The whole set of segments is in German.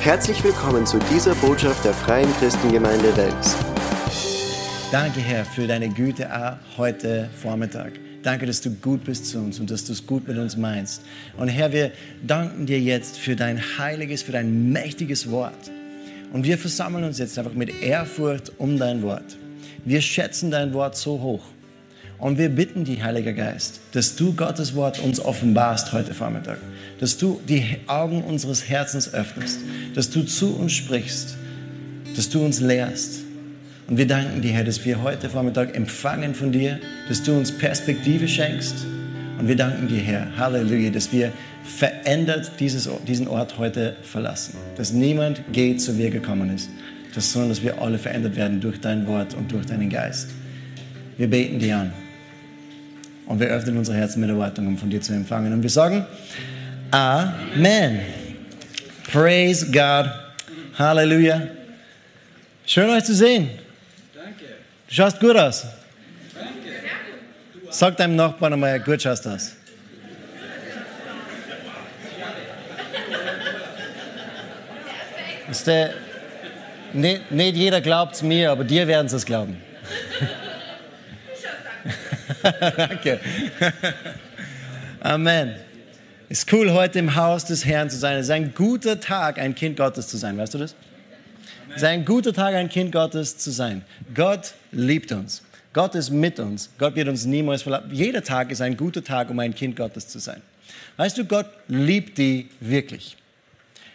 Herzlich willkommen zu dieser Botschaft der Freien Christengemeinde Wels. Danke, Herr, für deine Güte auch heute Vormittag. Danke, dass du gut bist zu uns und dass du es gut mit uns meinst. Und Herr, wir danken dir jetzt für dein heiliges, für dein mächtiges Wort. Und wir versammeln uns jetzt einfach mit Ehrfurcht um dein Wort. Wir schätzen dein Wort so hoch. Und wir bitten dich, Heiliger Geist, dass du Gottes Wort uns offenbarst heute Vormittag. Dass du die Augen unseres Herzens öffnest. Dass du zu uns sprichst. Dass du uns lehrst. Und wir danken dir, Herr, dass wir heute Vormittag empfangen von dir. Dass du uns Perspektive schenkst. Und wir danken dir, Herr, Halleluja, dass wir verändert dieses, diesen Ort heute verlassen. Dass niemand geht, so wie er gekommen ist. Sondern dass wir alle verändert werden durch dein Wort und durch deinen Geist. Wir beten dir an. Und wir öffnen unsere Herzen mit Erwartung, um von dir zu empfangen. Und wir sagen Amen. Praise God. Halleluja. Schön euch zu sehen. Danke. Du schaust gut aus. Danke. Sag deinem Nachbarn einmal, gut schaust du aus. Ist der, nicht, nicht jeder glaubt es mir, aber dir werden sie es glauben. Danke. Amen. Ist cool, heute im Haus des Herrn zu sein. Es ist ein guter Tag, ein Kind Gottes zu sein. Weißt du das? Es ist ein guter Tag, ein Kind Gottes zu sein. Gott liebt uns. Gott ist mit uns. Gott wird uns niemals verlassen. Jeder Tag ist ein guter Tag, um ein Kind Gottes zu sein. Weißt du, Gott liebt die wirklich.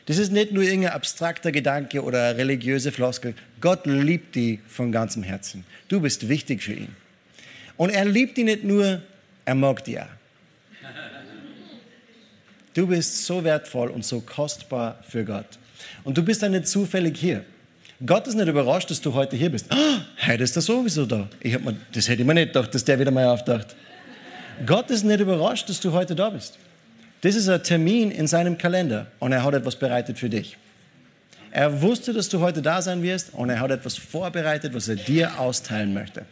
Das ist nicht nur irgendein abstrakter Gedanke oder religiöse Floskel. Gott liebt die von ganzem Herzen. Du bist wichtig für ihn. Und er liebt die nicht nur, er mag die auch. Du bist so wertvoll und so kostbar für Gott. Und du bist dann nicht zufällig hier. Gott ist nicht überrascht, dass du heute hier bist. Oh, heute ist er sowieso da. Ich mir, das hätte ich mir nicht gedacht, dass der wieder mal auftaucht. Gott ist nicht überrascht, dass du heute da bist. Das ist ein Termin in seinem Kalender und er hat etwas bereitet für dich. Er wusste, dass du heute da sein wirst und er hat etwas vorbereitet, was er dir austeilen möchte.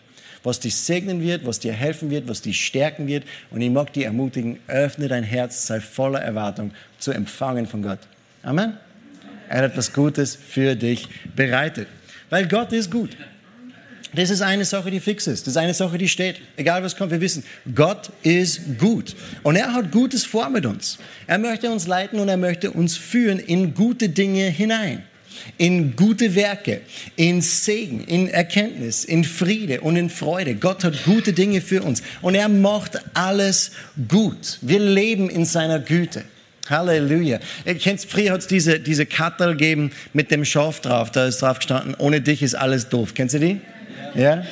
Was dich segnen wird, was dir helfen wird, was dich stärken wird. Und ich mag dich ermutigen, öffne dein Herz, sei voller Erwartung zu empfangen von Gott. Amen. Er hat etwas Gutes für dich bereitet. Weil Gott ist gut. Das ist eine Sache, die fix ist. Das ist eine Sache, die steht. Egal was kommt, wir wissen, Gott ist gut. Und er hat Gutes vor mit uns. Er möchte uns leiten und er möchte uns führen in gute Dinge hinein. In gute Werke, in Segen, in Erkenntnis, in Friede und in Freude. Gott hat gute Dinge für uns. Und er macht alles gut. Wir leben in seiner Güte. Halleluja. Ihr kennt, früher hat es diese, diese Kattel gegeben mit dem Schaf drauf. Da ist drauf gestanden, ohne dich ist alles doof. Kennst du die? Ja?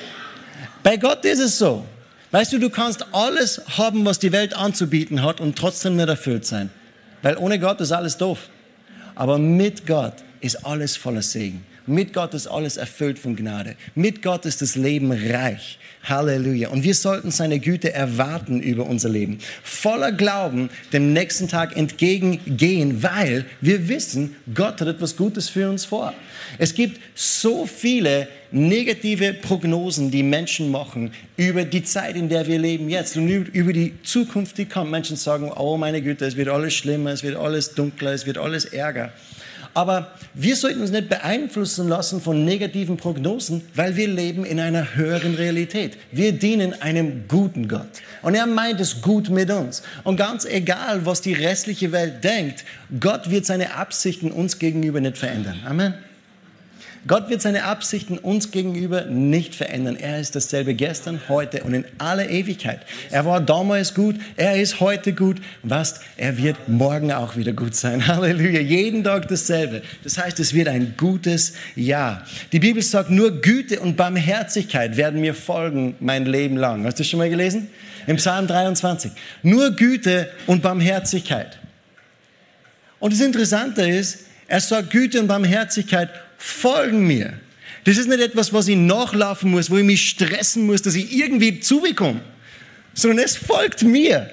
Bei Gott ist es so. Weißt du, du kannst alles haben, was die Welt anzubieten hat und trotzdem nicht erfüllt sein. Weil ohne Gott ist alles doof. Aber mit Gott ist alles voller Segen. Mit Gott ist alles erfüllt von Gnade. Mit Gott ist das Leben reich. Halleluja. Und wir sollten seine Güte erwarten über unser Leben. Voller Glauben dem nächsten Tag entgegengehen, weil wir wissen, Gott hat etwas Gutes für uns vor. Es gibt so viele negative Prognosen, die Menschen machen über die Zeit, in der wir leben jetzt und über die Zukunft, die kommt. Menschen sagen, oh meine Güte, es wird alles schlimmer, es wird alles dunkler, es wird alles ärger. Aber wir sollten uns nicht beeinflussen lassen von negativen Prognosen, weil wir leben in einer höheren Realität. Wir dienen einem guten Gott. Und er meint es gut mit uns. Und ganz egal, was die restliche Welt denkt, Gott wird seine Absichten uns gegenüber nicht verändern. Amen. Gott wird seine Absichten uns gegenüber nicht verändern. Er ist dasselbe gestern, heute und in aller Ewigkeit. Er war damals gut, er ist heute gut. Was? Er wird morgen auch wieder gut sein. Halleluja. Jeden Tag dasselbe. Das heißt, es wird ein gutes Jahr. Die Bibel sagt, nur Güte und Barmherzigkeit werden mir folgen mein Leben lang. Hast du das schon mal gelesen? Im Psalm 23. Nur Güte und Barmherzigkeit. Und das Interessante ist, er sagt Güte und Barmherzigkeit folgen mir. Das ist nicht etwas, was ich nachlaufen muss, wo ich mich stressen muss, dass ich irgendwie zubekomme, sondern es folgt mir.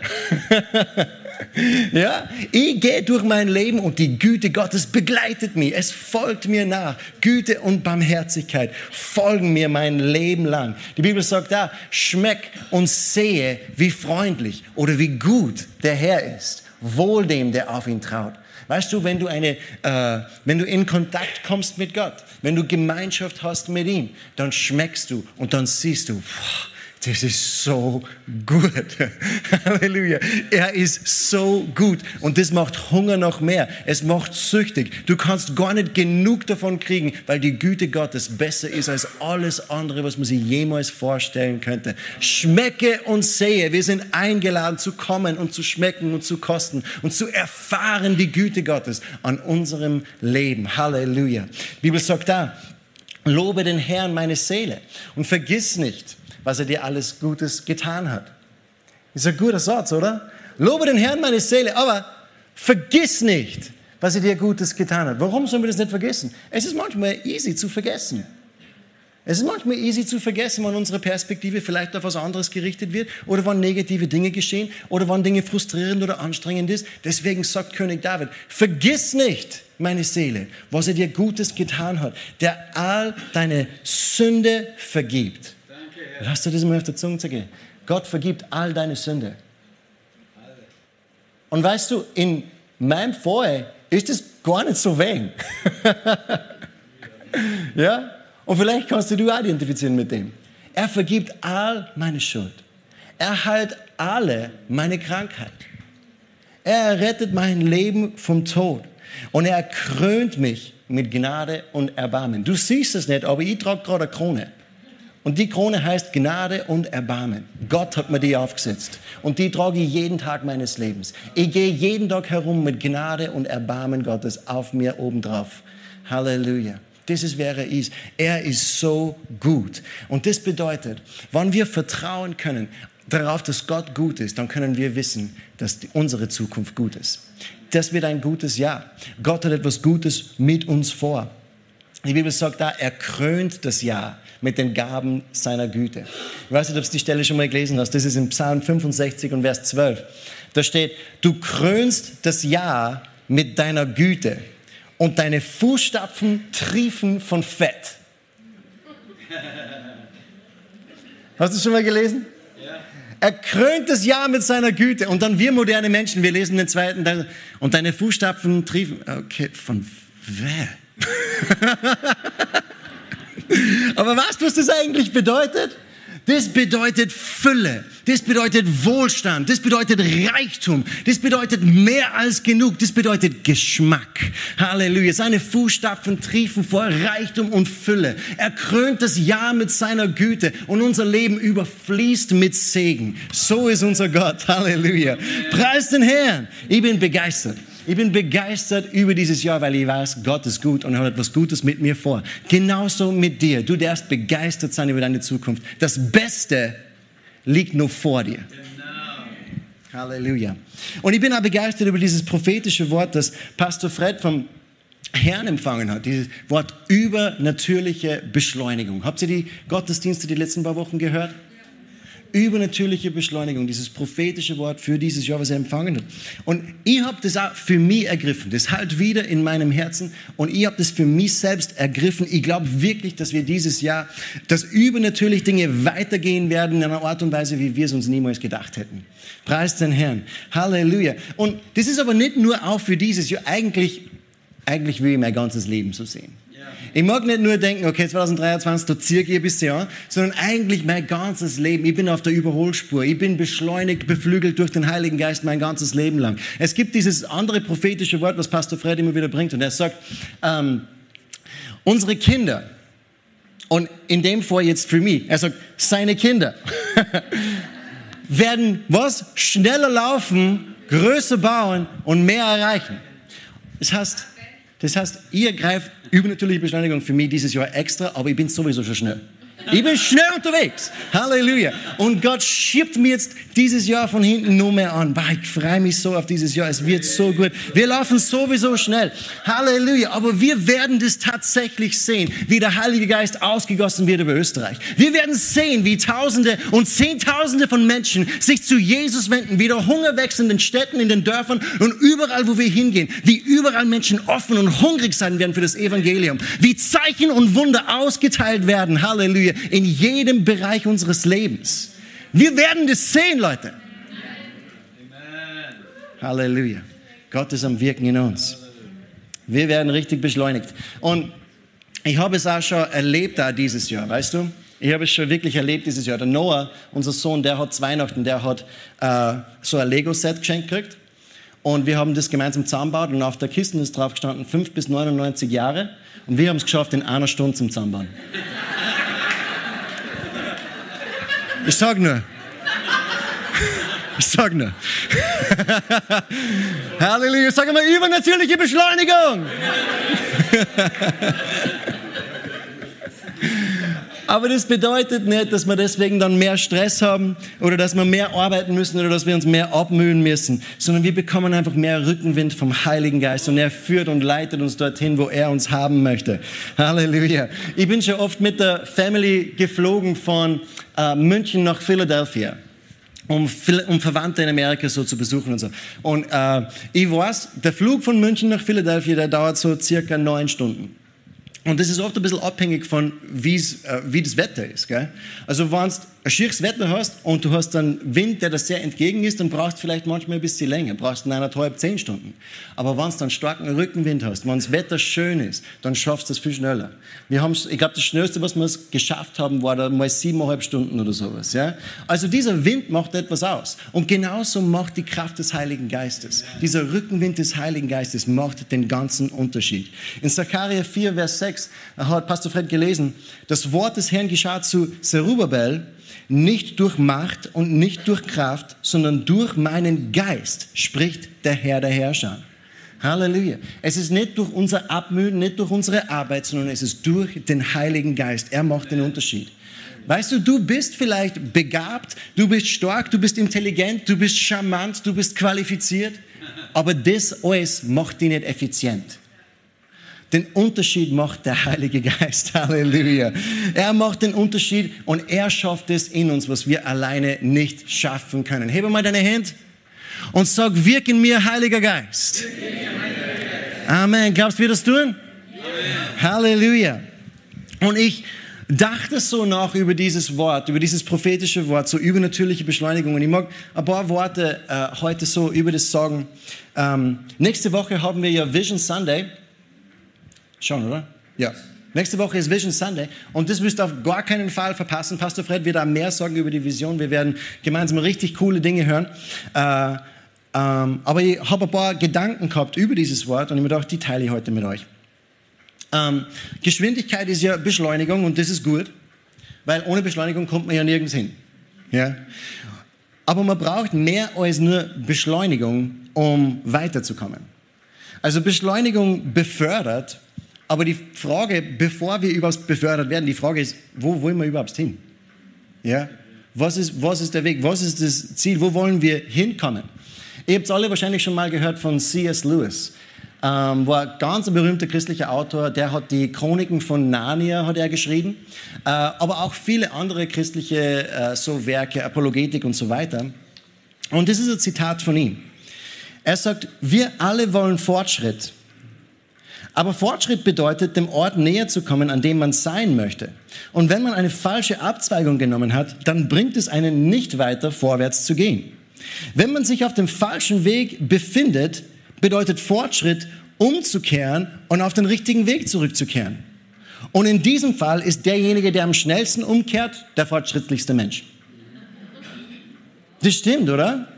ja, ich gehe durch mein Leben und die Güte Gottes begleitet mich. Es folgt mir nach. Güte und Barmherzigkeit folgen mir mein Leben lang. Die Bibel sagt da, schmeck und sehe, wie freundlich oder wie gut der Herr ist. wohl dem, der auf ihn traut. Weißt du, wenn du, eine, äh, wenn du in Kontakt kommst mit Gott, wenn du Gemeinschaft hast mit ihm, dann schmeckst du und dann siehst du, boah, das ist so gut. Halleluja. Er ist so gut. Und das macht Hunger noch mehr. Es macht süchtig. Du kannst gar nicht genug davon kriegen, weil die Güte Gottes besser ist als alles andere, was man sich jemals vorstellen könnte. Schmecke und sehe. Wir sind eingeladen zu kommen und zu schmecken und zu kosten und zu erfahren die Güte Gottes an unserem Leben. Halleluja. Die Bibel sagt da, lobe den Herrn meine Seele und vergiss nicht, was er dir alles Gutes getan hat. Ist ein guter Satz, oder? Lobe den Herrn meine Seele, aber vergiss nicht, was er dir Gutes getan hat. Warum sollen wir das nicht vergessen? Es ist manchmal easy zu vergessen. Es ist manchmal easy zu vergessen, wann unsere Perspektive vielleicht auf was anderes gerichtet wird oder wann negative Dinge geschehen oder wann Dinge frustrierend oder anstrengend ist. Deswegen sagt König David, vergiss nicht, meine Seele, was er dir Gutes getan hat, der all deine Sünde vergibt Lass dir das mal auf der Zunge zergehen. Gott vergibt all deine Sünde. Und weißt du, in meinem Fall ist es gar nicht so wenig. ja? Und vielleicht kannst du dich auch identifizieren mit dem. Er vergibt all meine Schuld. Er heilt alle meine Krankheit. Er rettet mein Leben vom Tod. Und er krönt mich mit Gnade und Erbarmen. Du siehst es nicht, aber ich trage gerade eine Krone. Und die Krone heißt Gnade und Erbarmen. Gott hat mir die aufgesetzt. Und die trage ich jeden Tag meines Lebens. Ich gehe jeden Tag herum mit Gnade und Erbarmen Gottes auf mir obendrauf. Halleluja. Das ist, wer er ist. Er ist so gut. Und das bedeutet, wenn wir vertrauen können darauf, dass Gott gut ist, dann können wir wissen, dass unsere Zukunft gut ist. Das wird ein gutes Jahr. Gott hat etwas Gutes mit uns vor. Die Bibel sagt da, er krönt das Jahr mit den Gaben seiner Güte. Ich weiß nicht, ob du die Stelle schon mal gelesen hast. Das ist im Psalm 65 und Vers 12. Da steht, du krönst das Jahr mit deiner Güte und deine Fußstapfen triefen von Fett. Hast du schon mal gelesen? Er krönt das Jahr mit seiner Güte. Und dann wir moderne Menschen, wir lesen den zweiten, und deine Fußstapfen triefen, okay, von wer? Aber weißt du, was das eigentlich bedeutet? Das bedeutet Fülle, das bedeutet Wohlstand, das bedeutet Reichtum, das bedeutet mehr als genug, das bedeutet Geschmack. Halleluja. Seine Fußstapfen triefen vor Reichtum und Fülle. Er krönt das Jahr mit seiner Güte und unser Leben überfließt mit Segen. So ist unser Gott. Halleluja. Preis den Herrn. Ich bin begeistert. Ich bin begeistert über dieses Jahr, weil ich weiß, Gott ist gut und hat etwas Gutes mit mir vor. Genauso mit dir. Du darfst begeistert sein über deine Zukunft. Das Beste liegt nur vor dir. Halleluja. Und ich bin auch begeistert über dieses prophetische Wort, das Pastor Fred vom Herrn empfangen hat. Dieses Wort übernatürliche Beschleunigung. Habt ihr die Gottesdienste die letzten paar Wochen gehört? Übernatürliche Beschleunigung, dieses prophetische Wort für dieses Jahr, was er empfangen hat. Und ich habe das auch für mich ergriffen. Das halt wieder in meinem Herzen und ich habe das für mich selbst ergriffen. Ich glaube wirklich, dass wir dieses Jahr, dass übernatürlich Dinge weitergehen werden in einer Art und Weise, wie wir es uns niemals gedacht hätten. Preis den Herrn. Halleluja. Und das ist aber nicht nur auch für dieses Jahr. Eigentlich, eigentlich will ich mein ganzes Leben so sehen. Ich mag nicht nur denken, okay, 2023, da zirke ich ein sondern eigentlich mein ganzes Leben. Ich bin auf der Überholspur. Ich bin beschleunigt, beflügelt durch den Heiligen Geist mein ganzes Leben lang. Es gibt dieses andere prophetische Wort, was Pastor Fred immer wieder bringt, und er sagt, ähm, unsere Kinder, und in dem Fall jetzt für mich, er sagt, seine Kinder, werden was? Schneller laufen, größer bauen und mehr erreichen. Das heißt, das heißt, ihr greift übernatürliche Beschleunigung für mich dieses Jahr extra, aber ich bin sowieso schon schnell. Ich bin schnell unterwegs. Halleluja. Und Gott schiebt mir jetzt dieses Jahr von hinten nur mehr an. Ich freue mich so auf dieses Jahr. Es wird so gut. Wir laufen sowieso schnell. Halleluja. Aber wir werden das tatsächlich sehen, wie der Heilige Geist ausgegossen wird über Österreich. Wir werden sehen, wie Tausende und Zehntausende von Menschen sich zu Jesus wenden, wie der Hunger wächst in den Städten, in den Dörfern und überall, wo wir hingehen. Wie überall Menschen offen und hungrig sein werden für das Evangelium. Wie Zeichen und Wunder ausgeteilt werden. Halleluja in jedem Bereich unseres Lebens. Wir werden das sehen, Leute. Halleluja. Gott ist am Wirken in uns. Wir werden richtig beschleunigt. Und ich habe es auch schon erlebt da dieses Jahr, weißt du? Ich habe es schon wirklich erlebt dieses Jahr. Der Noah, unser Sohn, der hat Weihnachten, der hat äh, so ein Lego-Set geschenkt gekriegt. Und wir haben das gemeinsam zusammengebaut und auf der Kiste ist drauf gestanden 5 bis 99 Jahre. Und wir haben es geschafft in einer Stunde zum Zusammenbauen. Ich sag nur. Ich sag nur. Halleluja. Sag mal, übernatürliche Beschleunigung. Aber das bedeutet nicht, dass wir deswegen dann mehr Stress haben oder dass wir mehr arbeiten müssen oder dass wir uns mehr abmühen müssen, sondern wir bekommen einfach mehr Rückenwind vom Heiligen Geist und er führt und leitet uns dorthin, wo er uns haben möchte. Halleluja. Ich bin schon oft mit der Family geflogen von äh, München nach Philadelphia um, um Verwandte in Amerika so zu besuchen und so. Und äh, ich weiß, der Flug von München nach Philadelphia, der dauert so circa neun Stunden. Und das ist oft ein bisschen abhängig von, äh, wie das Wetter ist. Gell? Also wenn du ein schieres Wetter hast und du hast dann Wind, der das sehr entgegen ist, dann brauchst vielleicht manchmal ein bisschen länger, brauchst eineinhalb, zehn Stunden. Aber wenn du dann starken Rückenwind hast, wenn das Wetter schön ist, dann schaffst du das viel schneller. Wir haben, ich glaube, das Schnellste, was wir geschafft haben, war da mal siebeneinhalb Stunden oder sowas. Ja? Also dieser Wind macht etwas aus. Und genauso macht die Kraft des Heiligen Geistes. Dieser Rückenwind des Heiligen Geistes macht den ganzen Unterschied. In Zachariah 4, Vers 6 hat Pastor Fred gelesen, das Wort des Herrn geschah zu Zerubbabel, nicht durch Macht und nicht durch Kraft, sondern durch meinen Geist, spricht der Herr der Herrscher. Halleluja. Es ist nicht durch unser Abmühen, nicht durch unsere Arbeit, sondern es ist durch den Heiligen Geist. Er macht den Unterschied. Weißt du, du bist vielleicht begabt, du bist stark, du bist intelligent, du bist charmant, du bist qualifiziert, aber das alles macht dich nicht effizient. Den Unterschied macht der Heilige Geist. Halleluja. Er macht den Unterschied und er schafft es in uns, was wir alleine nicht schaffen können. Hebe mal deine Hand und sag, wirk in mir, Heiliger Geist. Amen. Glaubst du, wir das tun? Halleluja. Und ich dachte so nach über dieses Wort, über dieses prophetische Wort, so übernatürliche Beschleunigung. Und ich mag ein paar Worte äh, heute so über das sagen. Ähm, nächste Woche haben wir ja Vision Sunday. Schon, oder? Ja. Nächste Woche ist Vision Sunday und das wirst du auf gar keinen Fall verpassen. Pastor Fred wird da mehr sagen über die Vision. Wir werden gemeinsam richtig coole Dinge hören. Äh, ähm, aber ich habe ein paar Gedanken gehabt über dieses Wort und ich mir gedacht, die teile ich heute mit euch. Ähm, Geschwindigkeit ist ja Beschleunigung und das ist gut, weil ohne Beschleunigung kommt man ja nirgends hin. Ja? Aber man braucht mehr als nur Beschleunigung, um weiterzukommen. Also Beschleunigung befördert aber die Frage, bevor wir überhaupt befördert werden, die Frage ist, wo wollen wir überhaupt hin? Ja? Was ist, was ist der Weg? Was ist das Ziel? Wo wollen wir hinkommen? Ihr habt es alle wahrscheinlich schon mal gehört von C.S. Lewis. Ähm, war ein ganz berühmter christlicher Autor, der hat die Chroniken von Narnia hat er geschrieben, äh, aber auch viele andere christliche äh, so Werke, Apologetik und so weiter. Und das ist ein Zitat von ihm. Er sagt, wir alle wollen Fortschritt, aber Fortschritt bedeutet, dem Ort näher zu kommen, an dem man sein möchte. Und wenn man eine falsche Abzweigung genommen hat, dann bringt es einen nicht weiter, vorwärts zu gehen. Wenn man sich auf dem falschen Weg befindet, bedeutet Fortschritt, umzukehren und auf den richtigen Weg zurückzukehren. Und in diesem Fall ist derjenige, der am schnellsten umkehrt, der fortschrittlichste Mensch. Das stimmt, oder?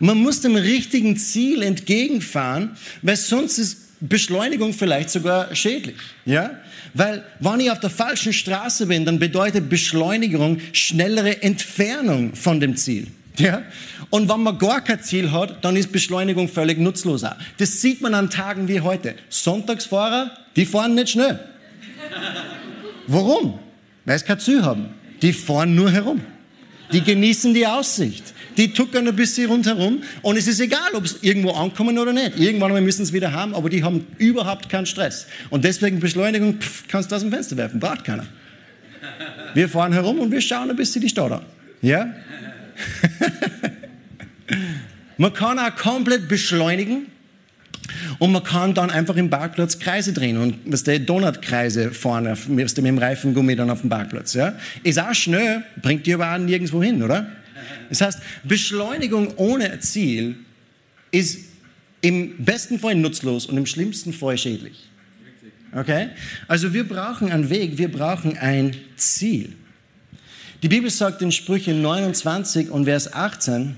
Man muss dem richtigen Ziel entgegenfahren, weil sonst ist Beschleunigung vielleicht sogar schädlich. Ja? Weil, wenn ich auf der falschen Straße bin, dann bedeutet Beschleunigung schnellere Entfernung von dem Ziel. Ja? Und wenn man gar kein Ziel hat, dann ist Beschleunigung völlig nutzlos. Das sieht man an Tagen wie heute. Sonntagsfahrer, die fahren nicht schnell. Warum? Weil sie kein Ziel haben. Die fahren nur herum. Die genießen die Aussicht die tuckern ein bisschen rundherum und es ist egal, ob es irgendwo ankommen oder nicht. Irgendwann mal müssen es wieder haben, aber die haben überhaupt keinen Stress. Und deswegen Beschleunigung pff, kannst du aus dem Fenster werfen, braucht keiner. Wir fahren herum und wir schauen ein bisschen die Stadt an. Ja? man kann auch komplett beschleunigen und man kann dann einfach im Parkplatz Kreise drehen und was der Donutkreise fahren, mit dem Reifengummi dann auf dem Parkplatz. Ja? Ist auch schnell, bringt dir aber auch nirgendwo hin, oder? Das heißt, Beschleunigung ohne Ziel ist im besten Fall nutzlos und im schlimmsten Fall schädlich. Okay? Also wir brauchen einen Weg, wir brauchen ein Ziel. Die Bibel sagt in Sprüche 29 und Vers 18,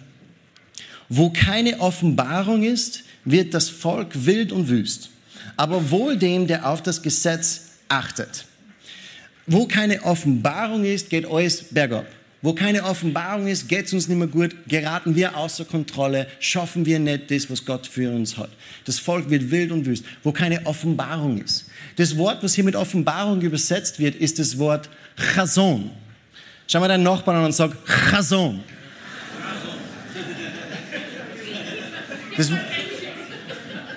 wo keine Offenbarung ist, wird das Volk wild und wüst. Aber wohl dem, der auf das Gesetz achtet. Wo keine Offenbarung ist, geht alles bergab. Wo keine Offenbarung ist, geht es uns nicht mehr gut, geraten wir außer Kontrolle, schaffen wir nicht das, was Gott für uns hat. Das Volk wird wild und wüst. Wo keine Offenbarung ist. Das Wort, was hier mit Offenbarung übersetzt wird, ist das Wort Chazon. Schau mal deinen Nachbarn an und sag Chazon. Das,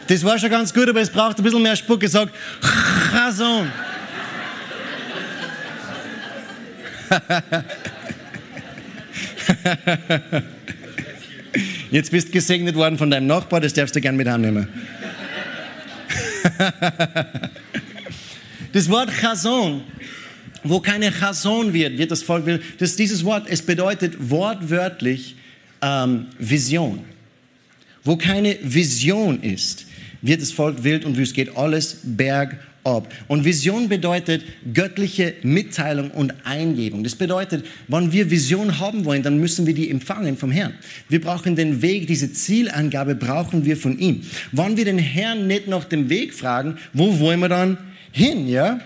das war schon ganz gut, aber es braucht ein bisschen mehr Spucke. Sag Chazon. Jetzt bist du gesegnet worden von deinem Nachbar, das darfst du gern mit annehmen. Das Wort Chazon, wo keine Chazon wird, wird das Volk. Das dieses Wort, es bedeutet wortwörtlich ähm, Vision. Wo keine Vision ist, wird das Volk wild und wüst, geht alles berg ab. Und Vision bedeutet göttliche Mitteilung und Eingebung. Das bedeutet, wenn wir Vision haben wollen, dann müssen wir die empfangen vom Herrn. Wir brauchen den Weg, diese Zielangabe brauchen wir von ihm. Wenn wir den Herrn nicht nach dem Weg fragen, wo wollen wir dann hin, ja?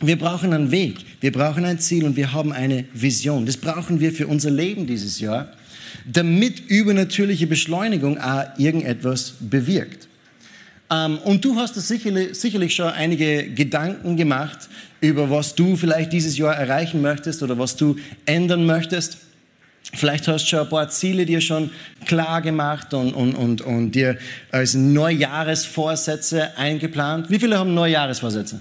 Wir brauchen einen Weg, wir brauchen ein Ziel und wir haben eine Vision. Das brauchen wir für unser Leben dieses Jahr, damit übernatürliche Beschleunigung auch irgendetwas bewirkt. Ähm, und du hast sicherlich, sicherlich schon einige Gedanken gemacht über was du vielleicht dieses Jahr erreichen möchtest oder was du ändern möchtest. Vielleicht hast du schon ein paar Ziele dir schon klar gemacht und, und, und, und dir als Neujahresvorsätze eingeplant. Wie viele haben Neujahresvorsätze?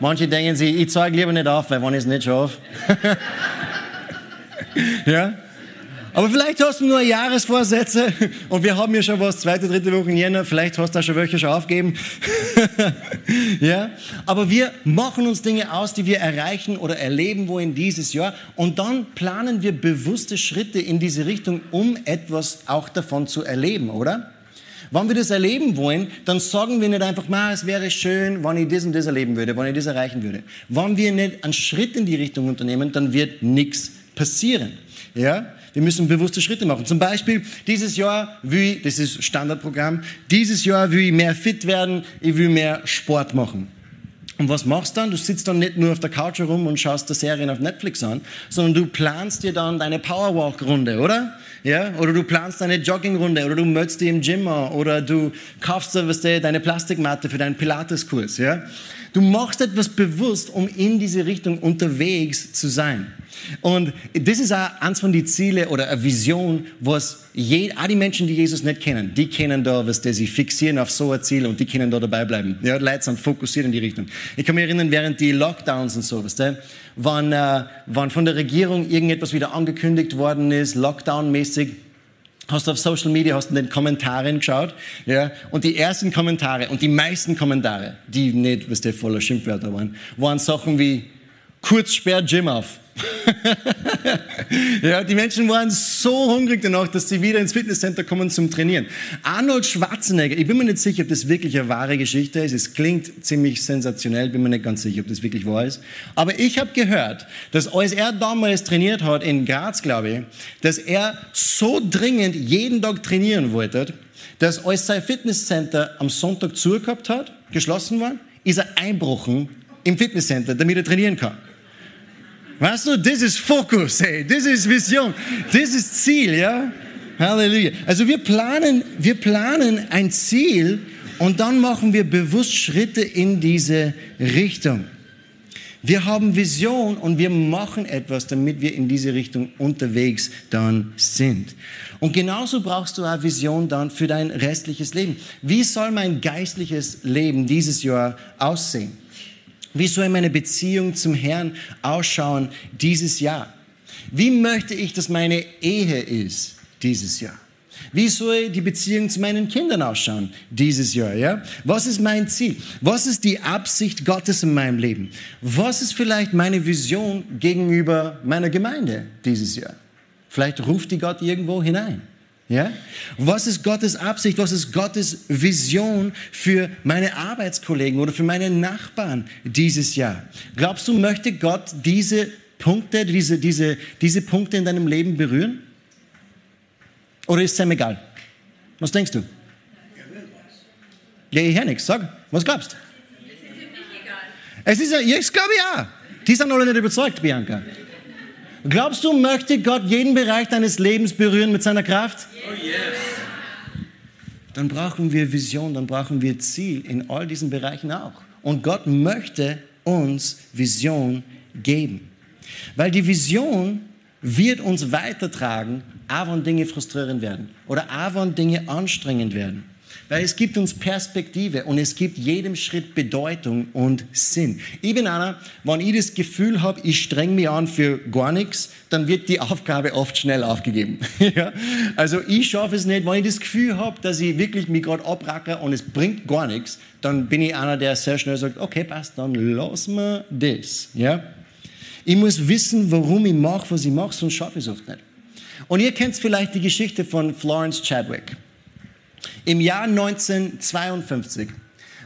Manche denken sich, ich zeige lieber nicht auf, weil wenn ich es nicht schaffe. ja? Aber vielleicht hast du nur Jahresvorsätze und wir haben ja schon was, zweite, dritte Woche in Jänner, vielleicht hast du da schon welche schon aufgeben. ja? Aber wir machen uns Dinge aus, die wir erreichen oder erleben wollen dieses Jahr und dann planen wir bewusste Schritte in diese Richtung, um etwas auch davon zu erleben, oder? Wenn wir das erleben wollen, dann sagen wir nicht einfach, es wäre schön, wenn ich das und das erleben würde, wenn ich das erreichen würde. Wenn wir nicht einen Schritt in die Richtung unternehmen, dann wird nichts passieren. Ja? Wir müssen bewusste Schritte machen. Zum Beispiel, dieses Jahr will ich, das ist Standardprogramm, dieses Jahr will ich mehr fit werden, ich will mehr Sport machen. Und was machst du dann? Du sitzt dann nicht nur auf der Couch herum und schaust dir Serien auf Netflix an, sondern du planst dir dann deine Powerwalk-Runde, oder? Ja? Oder du planst deine Joggingrunde, oder du mötst die im Gym an, oder du kaufst dir, was deine Plastikmatte für deinen Pilateskurs, ja? Du machst etwas bewusst, um in diese Richtung unterwegs zu sein. Und das ist auch eins von den Zielen oder eine Vision, was je, auch die Menschen, die Jesus nicht kennen, die kennen da, was die sich fixieren auf so ein Ziel und die können da dabei bleiben. Ja, Leute sind fokussiert in die Richtung. Ich kann mich erinnern, während die Lockdowns und so, weißt du, wann, äh, wann von der Regierung irgendetwas wieder angekündigt worden ist, Lockdown-mäßig, hast du auf Social Media, hast in den Kommentaren geschaut, ja, und die ersten Kommentare und die meisten Kommentare, die nicht, was der voller Schimpfwörter waren, waren Sachen wie, kurz sperrt Gym auf. ja, die Menschen waren so hungrig danach, dass sie wieder ins Fitnesscenter kommen zum Trainieren. Arnold Schwarzenegger, ich bin mir nicht sicher, ob das wirklich eine wahre Geschichte ist. Es klingt ziemlich sensationell, bin mir nicht ganz sicher, ob das wirklich wahr ist. Aber ich habe gehört, dass als er damals trainiert hat, in Graz, glaube ich, dass er so dringend jeden Tag trainieren wollte, dass als sein Fitnesscenter am Sonntag zugehabt hat, geschlossen war, ist er einbrochen im Fitnesscenter, damit er trainieren kann. Weißt du, das ist Fokus, hey, das ist Vision, das ist Ziel, ja? Halleluja. Also wir planen, wir planen ein Ziel und dann machen wir bewusst Schritte in diese Richtung. Wir haben Vision und wir machen etwas, damit wir in diese Richtung unterwegs dann sind. Und genauso brauchst du auch Vision dann für dein restliches Leben. Wie soll mein geistliches Leben dieses Jahr aussehen? Wie soll meine Beziehung zum Herrn ausschauen dieses Jahr? Wie möchte ich, dass meine Ehe ist dieses Jahr? Wie soll die Beziehung zu meinen Kindern ausschauen dieses Jahr? Ja? Was ist mein Ziel? Was ist die Absicht Gottes in meinem Leben? Was ist vielleicht meine Vision gegenüber meiner Gemeinde dieses Jahr? Vielleicht ruft die Gott irgendwo hinein. Ja? Was ist Gottes Absicht? Was ist Gottes Vision für meine Arbeitskollegen oder für meine Nachbarn dieses Jahr? Glaubst du, möchte Gott diese Punkte, diese, diese, diese Punkte in deinem Leben berühren? Oder ist es ihm egal? Was denkst du? Ja, ich höre nichts. Sag, was glaubst du? Es ist ja, ich glaube ja. Die sind alle nicht überzeugt, Bianca. Glaubst du, möchte Gott jeden Bereich deines Lebens berühren mit seiner Kraft? Oh yes. Dann brauchen wir Vision, dann brauchen wir Ziel in all diesen Bereichen auch. Und Gott möchte uns Vision geben. Weil die Vision wird uns weitertragen, auch wenn Dinge frustrierend werden oder auch wenn Dinge anstrengend werden. Weil es gibt uns Perspektive und es gibt jedem Schritt Bedeutung und Sinn. Ich bin einer, wenn ich das Gefühl habe, ich streng mich an für gar nichts, dann wird die Aufgabe oft schnell aufgegeben. ja? Also ich schaffe es nicht, wenn ich das Gefühl habe, dass ich wirklich mich gerade abracke und es bringt gar nichts, dann bin ich einer, der sehr schnell sagt, okay, passt, dann lass wir das. Ja? Ich muss wissen, warum ich mache, was ich mache, sonst schaffe ich es oft nicht. Und ihr kennt vielleicht die Geschichte von Florence Chadwick. Im Jahr 1952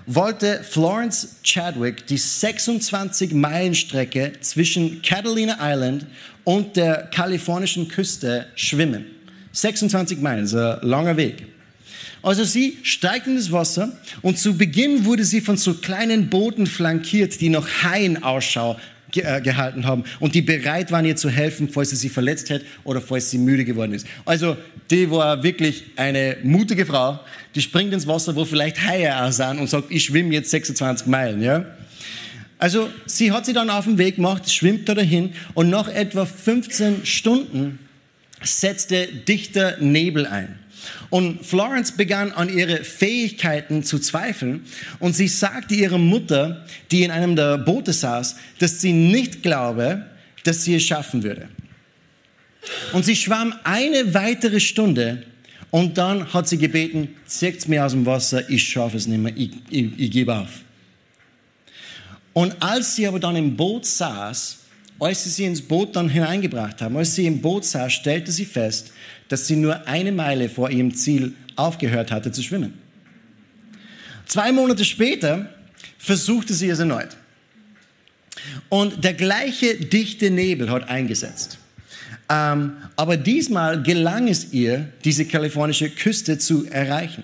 wollte Florence Chadwick die 26-Meilen-Strecke zwischen Catalina Island und der kalifornischen Küste schwimmen. 26 Meilen, ist ein langer Weg. Also sie steigt in das Wasser und zu Beginn wurde sie von so kleinen Booten flankiert, die noch Haien Ausschau gehalten haben und die bereit waren, ihr zu helfen, falls sie sich verletzt hätte oder falls sie müde geworden ist. Also die war wirklich eine mutige Frau, die springt ins Wasser, wo vielleicht Haie auch sind und sagt, ich schwimme jetzt 26 Meilen. Ja? Also sie hat sie dann auf den Weg gemacht, schwimmt da dahin und nach etwa 15 Stunden setzte dichter Nebel ein. Und Florence begann an ihre Fähigkeiten zu zweifeln und sie sagte ihrer Mutter, die in einem der Boote saß, dass sie nicht glaube, dass sie es schaffen würde. Und sie schwamm eine weitere Stunde und dann hat sie gebeten, zieht mir aus dem Wasser, ich schaffe es nicht mehr, ich, ich, ich gebe auf. Und als sie aber dann im Boot saß, als sie sie ins Boot dann hineingebracht haben, als sie im Boot saß, stellte sie fest, dass sie nur eine Meile vor ihrem Ziel aufgehört hatte zu schwimmen. Zwei Monate später versuchte sie es erneut. Und der gleiche dichte Nebel hat eingesetzt. Ähm, aber diesmal gelang es ihr, diese kalifornische Küste zu erreichen.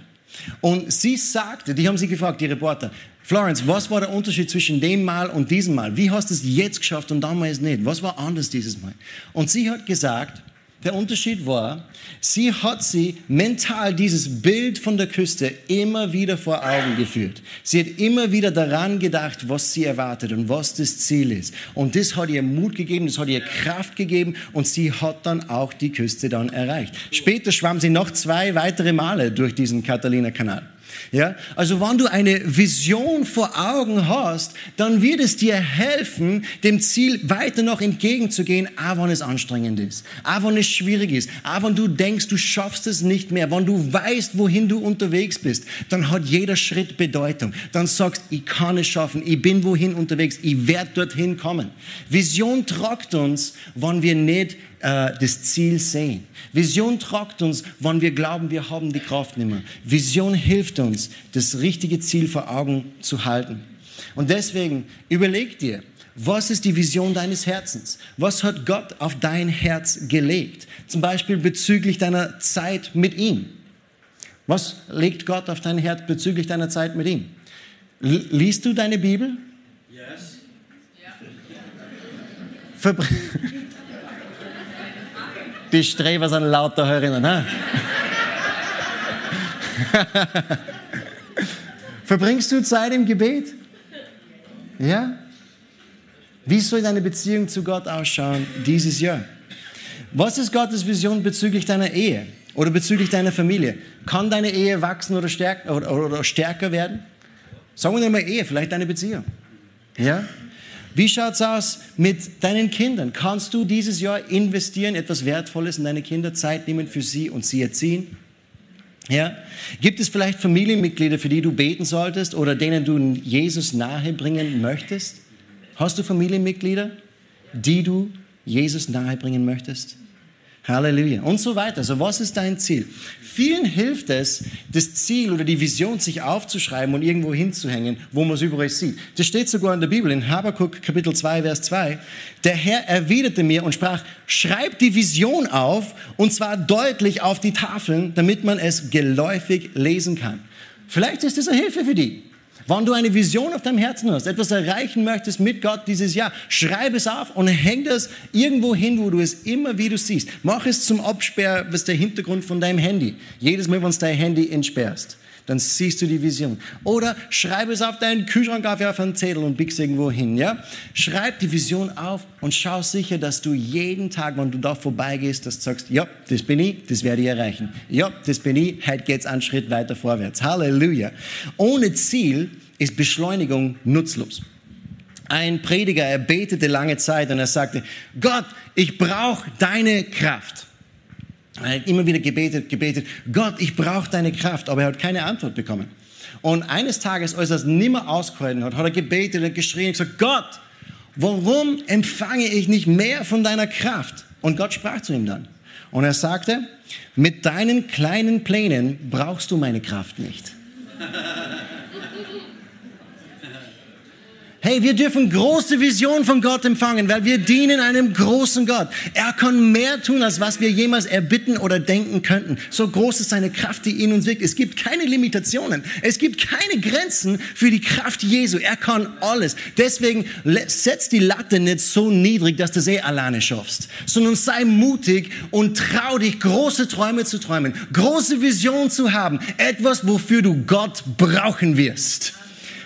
Und sie sagte, die haben sie gefragt, die Reporter, Florence, was war der Unterschied zwischen dem Mal und diesem Mal? Wie hast du es jetzt geschafft und damals nicht? Was war anders dieses Mal? Und sie hat gesagt, der Unterschied war, sie hat sie mental dieses Bild von der Küste immer wieder vor Augen geführt. Sie hat immer wieder daran gedacht, was sie erwartet und was das Ziel ist. Und das hat ihr Mut gegeben, das hat ihr Kraft gegeben und sie hat dann auch die Küste dann erreicht. Später schwamm sie noch zwei weitere Male durch diesen Catalina-Kanal. Ja? Also wenn du eine Vision vor Augen hast, dann wird es dir helfen, dem Ziel weiter noch entgegenzugehen, auch wenn es anstrengend ist, auch wenn es schwierig ist, auch wenn du denkst, du schaffst es nicht mehr, wenn du weißt, wohin du unterwegs bist, dann hat jeder Schritt Bedeutung. Dann sagst, ich kann es schaffen, ich bin wohin unterwegs, ich werde dorthin kommen. Vision tragt uns, wenn wir nicht äh, das Ziel sehen. Vision tragt uns, wenn wir glauben, wir haben die Kraft nicht mehr. Vision hilft uns, das richtige Ziel vor Augen zu halten. Und deswegen überleg dir, was ist die Vision deines Herzens? Was hat Gott auf dein Herz gelegt? Zum Beispiel bezüglich deiner Zeit mit ihm. Was legt Gott auf dein Herz bezüglich deiner Zeit mit ihm? Liest du deine Bibel? Yes. Ja. Die Streber sind lauter herinnen. Ha? Verbringst du Zeit im Gebet? Ja? Wie soll deine Beziehung zu Gott ausschauen dieses Jahr? Was ist Gottes Vision bezüglich deiner Ehe oder bezüglich deiner Familie? Kann deine Ehe wachsen oder stärker, oder, oder stärker werden? Sagen wir mal Ehe, vielleicht deine Beziehung. Ja? Wie schaut es aus mit deinen Kindern? Kannst du dieses Jahr investieren, etwas Wertvolles in deine Kinder, Zeit nehmen für sie und sie erziehen? Ja? Gibt es vielleicht Familienmitglieder, für die du beten solltest oder denen du Jesus nahe bringen möchtest? Hast du Familienmitglieder, die du Jesus nahe bringen möchtest? Halleluja. Und so weiter. Also was ist dein Ziel? Vielen hilft es, das Ziel oder die Vision sich aufzuschreiben und irgendwo hinzuhängen, wo man es überall sieht. Das steht sogar in der Bibel, in Habakkuk Kapitel 2, Vers 2. Der Herr erwiderte mir und sprach, schreib die Vision auf und zwar deutlich auf die Tafeln, damit man es geläufig lesen kann. Vielleicht ist das eine Hilfe für die. Wenn du eine Vision auf deinem Herzen hast, etwas erreichen möchtest mit Gott dieses Jahr, schreib es auf und häng das irgendwo hin, wo du es immer wieder siehst. Mach es zum Absperr, was der Hintergrund von deinem Handy. Jedes Mal, wenn du dein Handy entsperrst dann siehst du die Vision. Oder schreib es auf deinen Kühlschrank auf, auf einen Zettel und biegst irgendwo hin. Ja? Schreib die Vision auf und schau sicher, dass du jeden Tag, wenn du da vorbeigehst, dass du sagst, ja, das bin ich, das werde ich erreichen. Ja, das bin ich, heute geht's einen Schritt weiter vorwärts. Halleluja. Ohne Ziel ist Beschleunigung nutzlos. Ein Prediger, er betete lange Zeit und er sagte, Gott, ich brauche deine Kraft. Er hat immer wieder gebetet, gebetet, Gott, ich brauche deine Kraft, aber er hat keine Antwort bekommen. Und eines Tages, als er es nimmer ausgehalten hat, hat er gebetet und geschrien und gesagt, Gott, warum empfange ich nicht mehr von deiner Kraft? Und Gott sprach zu ihm dann. Und er sagte, mit deinen kleinen Plänen brauchst du meine Kraft nicht. Hey, wir dürfen große Visionen von Gott empfangen, weil wir dienen einem großen Gott. Er kann mehr tun, als was wir jemals erbitten oder denken könnten. So groß ist seine Kraft, die in uns wirkt. Es gibt keine Limitationen. Es gibt keine Grenzen für die Kraft Jesu. Er kann alles. Deswegen setz die Latte nicht so niedrig, dass du sie eh alleine schaffst, sondern sei mutig und trau dich, große Träume zu träumen, große Visionen zu haben. Etwas, wofür du Gott brauchen wirst.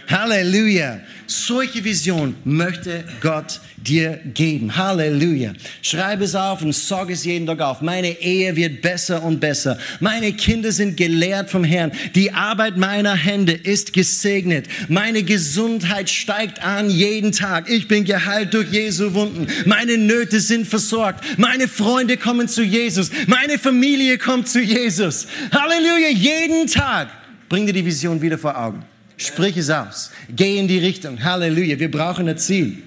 Halleluja. Solche Vision möchte Gott dir geben. Halleluja. Schreib es auf und sag es jeden Tag auf. Meine Ehe wird besser und besser. Meine Kinder sind gelehrt vom Herrn. Die Arbeit meiner Hände ist gesegnet. Meine Gesundheit steigt an jeden Tag. Ich bin geheilt durch Jesu Wunden. Meine Nöte sind versorgt. Meine Freunde kommen zu Jesus. Meine Familie kommt zu Jesus. Halleluja. Jeden Tag bring dir die Vision wieder vor Augen. Sprich es aus. Geh in die Richtung. Halleluja. Wir brauchen ein Ziel.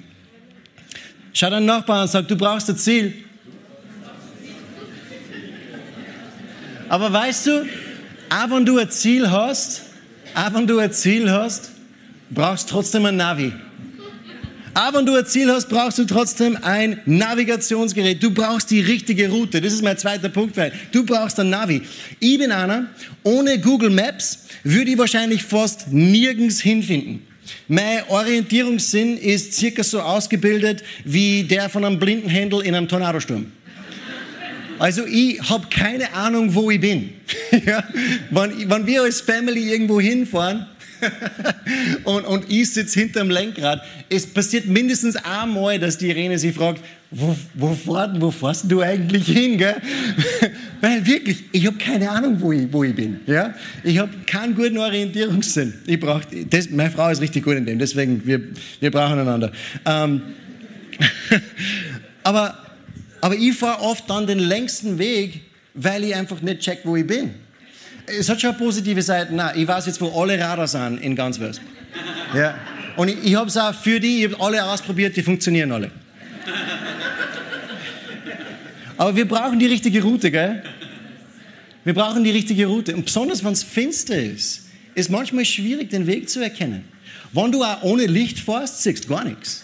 Schau deinen Nachbarn und sag, du brauchst ein Ziel. Aber weißt du, auch wenn du ein Ziel hast, auch wenn du ein Ziel hast, brauchst trotzdem ein Navi. Auch wenn du ein Ziel hast, brauchst du trotzdem ein Navigationsgerät. Du brauchst die richtige Route. Das ist mein zweiter Punkt. Du brauchst ein Navi. Ich bin einer, ohne Google Maps würde ich wahrscheinlich fast nirgends hinfinden. Mein Orientierungssinn ist circa so ausgebildet wie der von einem blinden Händel in einem Tornadosturm. Also ich habe keine Ahnung, wo ich bin. ja? wenn, wenn wir als Family irgendwo hinfahren, und, und ich sitze hinterm Lenkrad. Es passiert mindestens einmal, dass die Irene sich fragt, wo, wo, fahren, wo fährst du eigentlich hin? Gell? Weil wirklich, ich habe keine Ahnung, wo ich, wo ich bin. Ja? Ich habe keinen guten Orientierungssinn. Ich brauch, das, meine Frau ist richtig gut in dem, deswegen, wir, wir brauchen einander. Ähm, aber, aber ich fahre oft dann den längsten Weg, weil ich einfach nicht check, wo ich bin es hat schon positive Seiten. Nein, ich weiß jetzt, wo alle Radar sind in ganz Wels. Ja. Und ich, ich habe es auch für die, ich habe alle ausprobiert, die funktionieren alle. Aber wir brauchen die richtige Route, gell? Wir brauchen die richtige Route. Und besonders, wenn es finster ist, ist manchmal schwierig, den Weg zu erkennen. Wenn du auch ohne Licht fährst, siehst du gar nichts.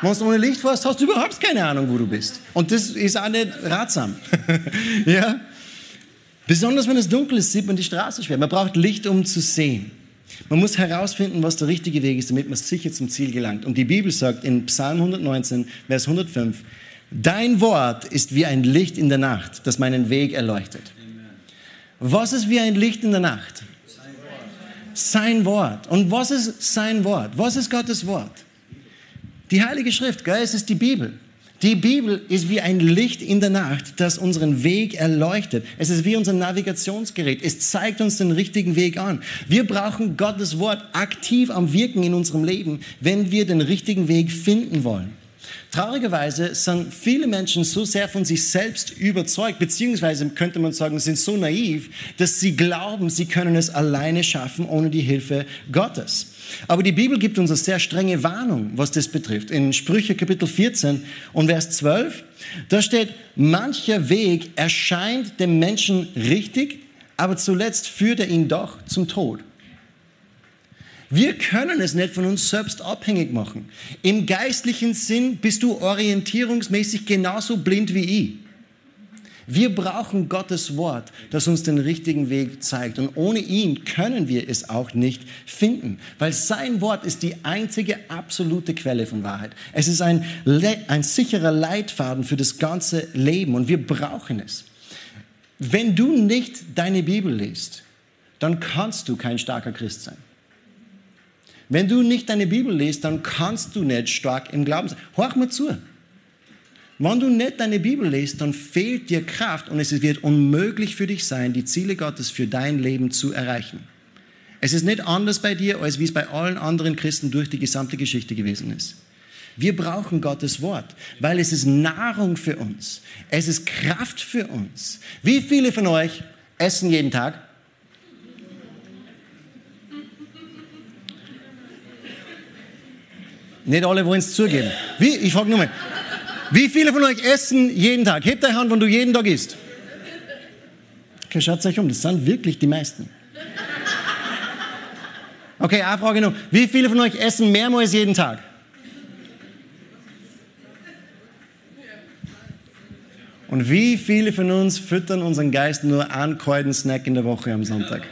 Wenn du ohne Licht fährst, hast du überhaupt keine Ahnung, wo du bist. Und das ist auch nicht ratsam. ja? Besonders wenn es dunkel ist, sieht man die Straße schwer. Man braucht Licht, um zu sehen. Man muss herausfinden, was der richtige Weg ist, damit man sicher zum Ziel gelangt. Und die Bibel sagt in Psalm 119, Vers 105, Dein Wort ist wie ein Licht in der Nacht, das meinen Weg erleuchtet. Was ist wie ein Licht in der Nacht? Sein Wort. Und was ist sein Wort? Was ist Gottes Wort? Die Heilige Schrift, gell? es ist die Bibel. Die Bibel ist wie ein Licht in der Nacht, das unseren Weg erleuchtet. Es ist wie unser Navigationsgerät. Es zeigt uns den richtigen Weg an. Wir brauchen Gottes Wort aktiv am Wirken in unserem Leben, wenn wir den richtigen Weg finden wollen. traurigerweise sind viele Menschen so sehr von sich selbst überzeugt, beziehungsweise könnte man sagen, sind so naiv, dass sie glauben, sie können es alleine schaffen ohne die Hilfe Gottes. Aber die Bibel gibt uns eine sehr strenge Warnung, was das betrifft. In Sprüche Kapitel 14 und Vers 12, da steht, mancher Weg erscheint dem Menschen richtig, aber zuletzt führt er ihn doch zum Tod. Wir können es nicht von uns selbst abhängig machen. Im geistlichen Sinn bist du orientierungsmäßig genauso blind wie ich. Wir brauchen Gottes Wort, das uns den richtigen Weg zeigt. Und ohne ihn können wir es auch nicht finden, weil sein Wort ist die einzige absolute Quelle von Wahrheit. Es ist ein, ein sicherer Leitfaden für das ganze Leben und wir brauchen es. Wenn du nicht deine Bibel liest, dann kannst du kein starker Christ sein. Wenn du nicht deine Bibel liest, dann kannst du nicht stark im Glauben sein. Hör mal zu. Wenn du nicht deine Bibel liest, dann fehlt dir Kraft und es wird unmöglich für dich sein, die Ziele Gottes für dein Leben zu erreichen. Es ist nicht anders bei dir, als wie es bei allen anderen Christen durch die gesamte Geschichte gewesen ist. Wir brauchen Gottes Wort, weil es ist Nahrung für uns. Es ist Kraft für uns. Wie viele von euch essen jeden Tag? Nicht alle wollen es zugeben. Wie, ich frage nur mal, wie viele von euch essen jeden Tag? Hebt eure Hand, wenn du jeden Tag isst. Okay, schaut euch um, das sind wirklich die meisten. Okay, eine Frage noch. Wie viele von euch essen mehrmals jeden Tag? Und wie viele von uns füttern unseren Geist nur einen kalten Snack in der Woche am Sonntag?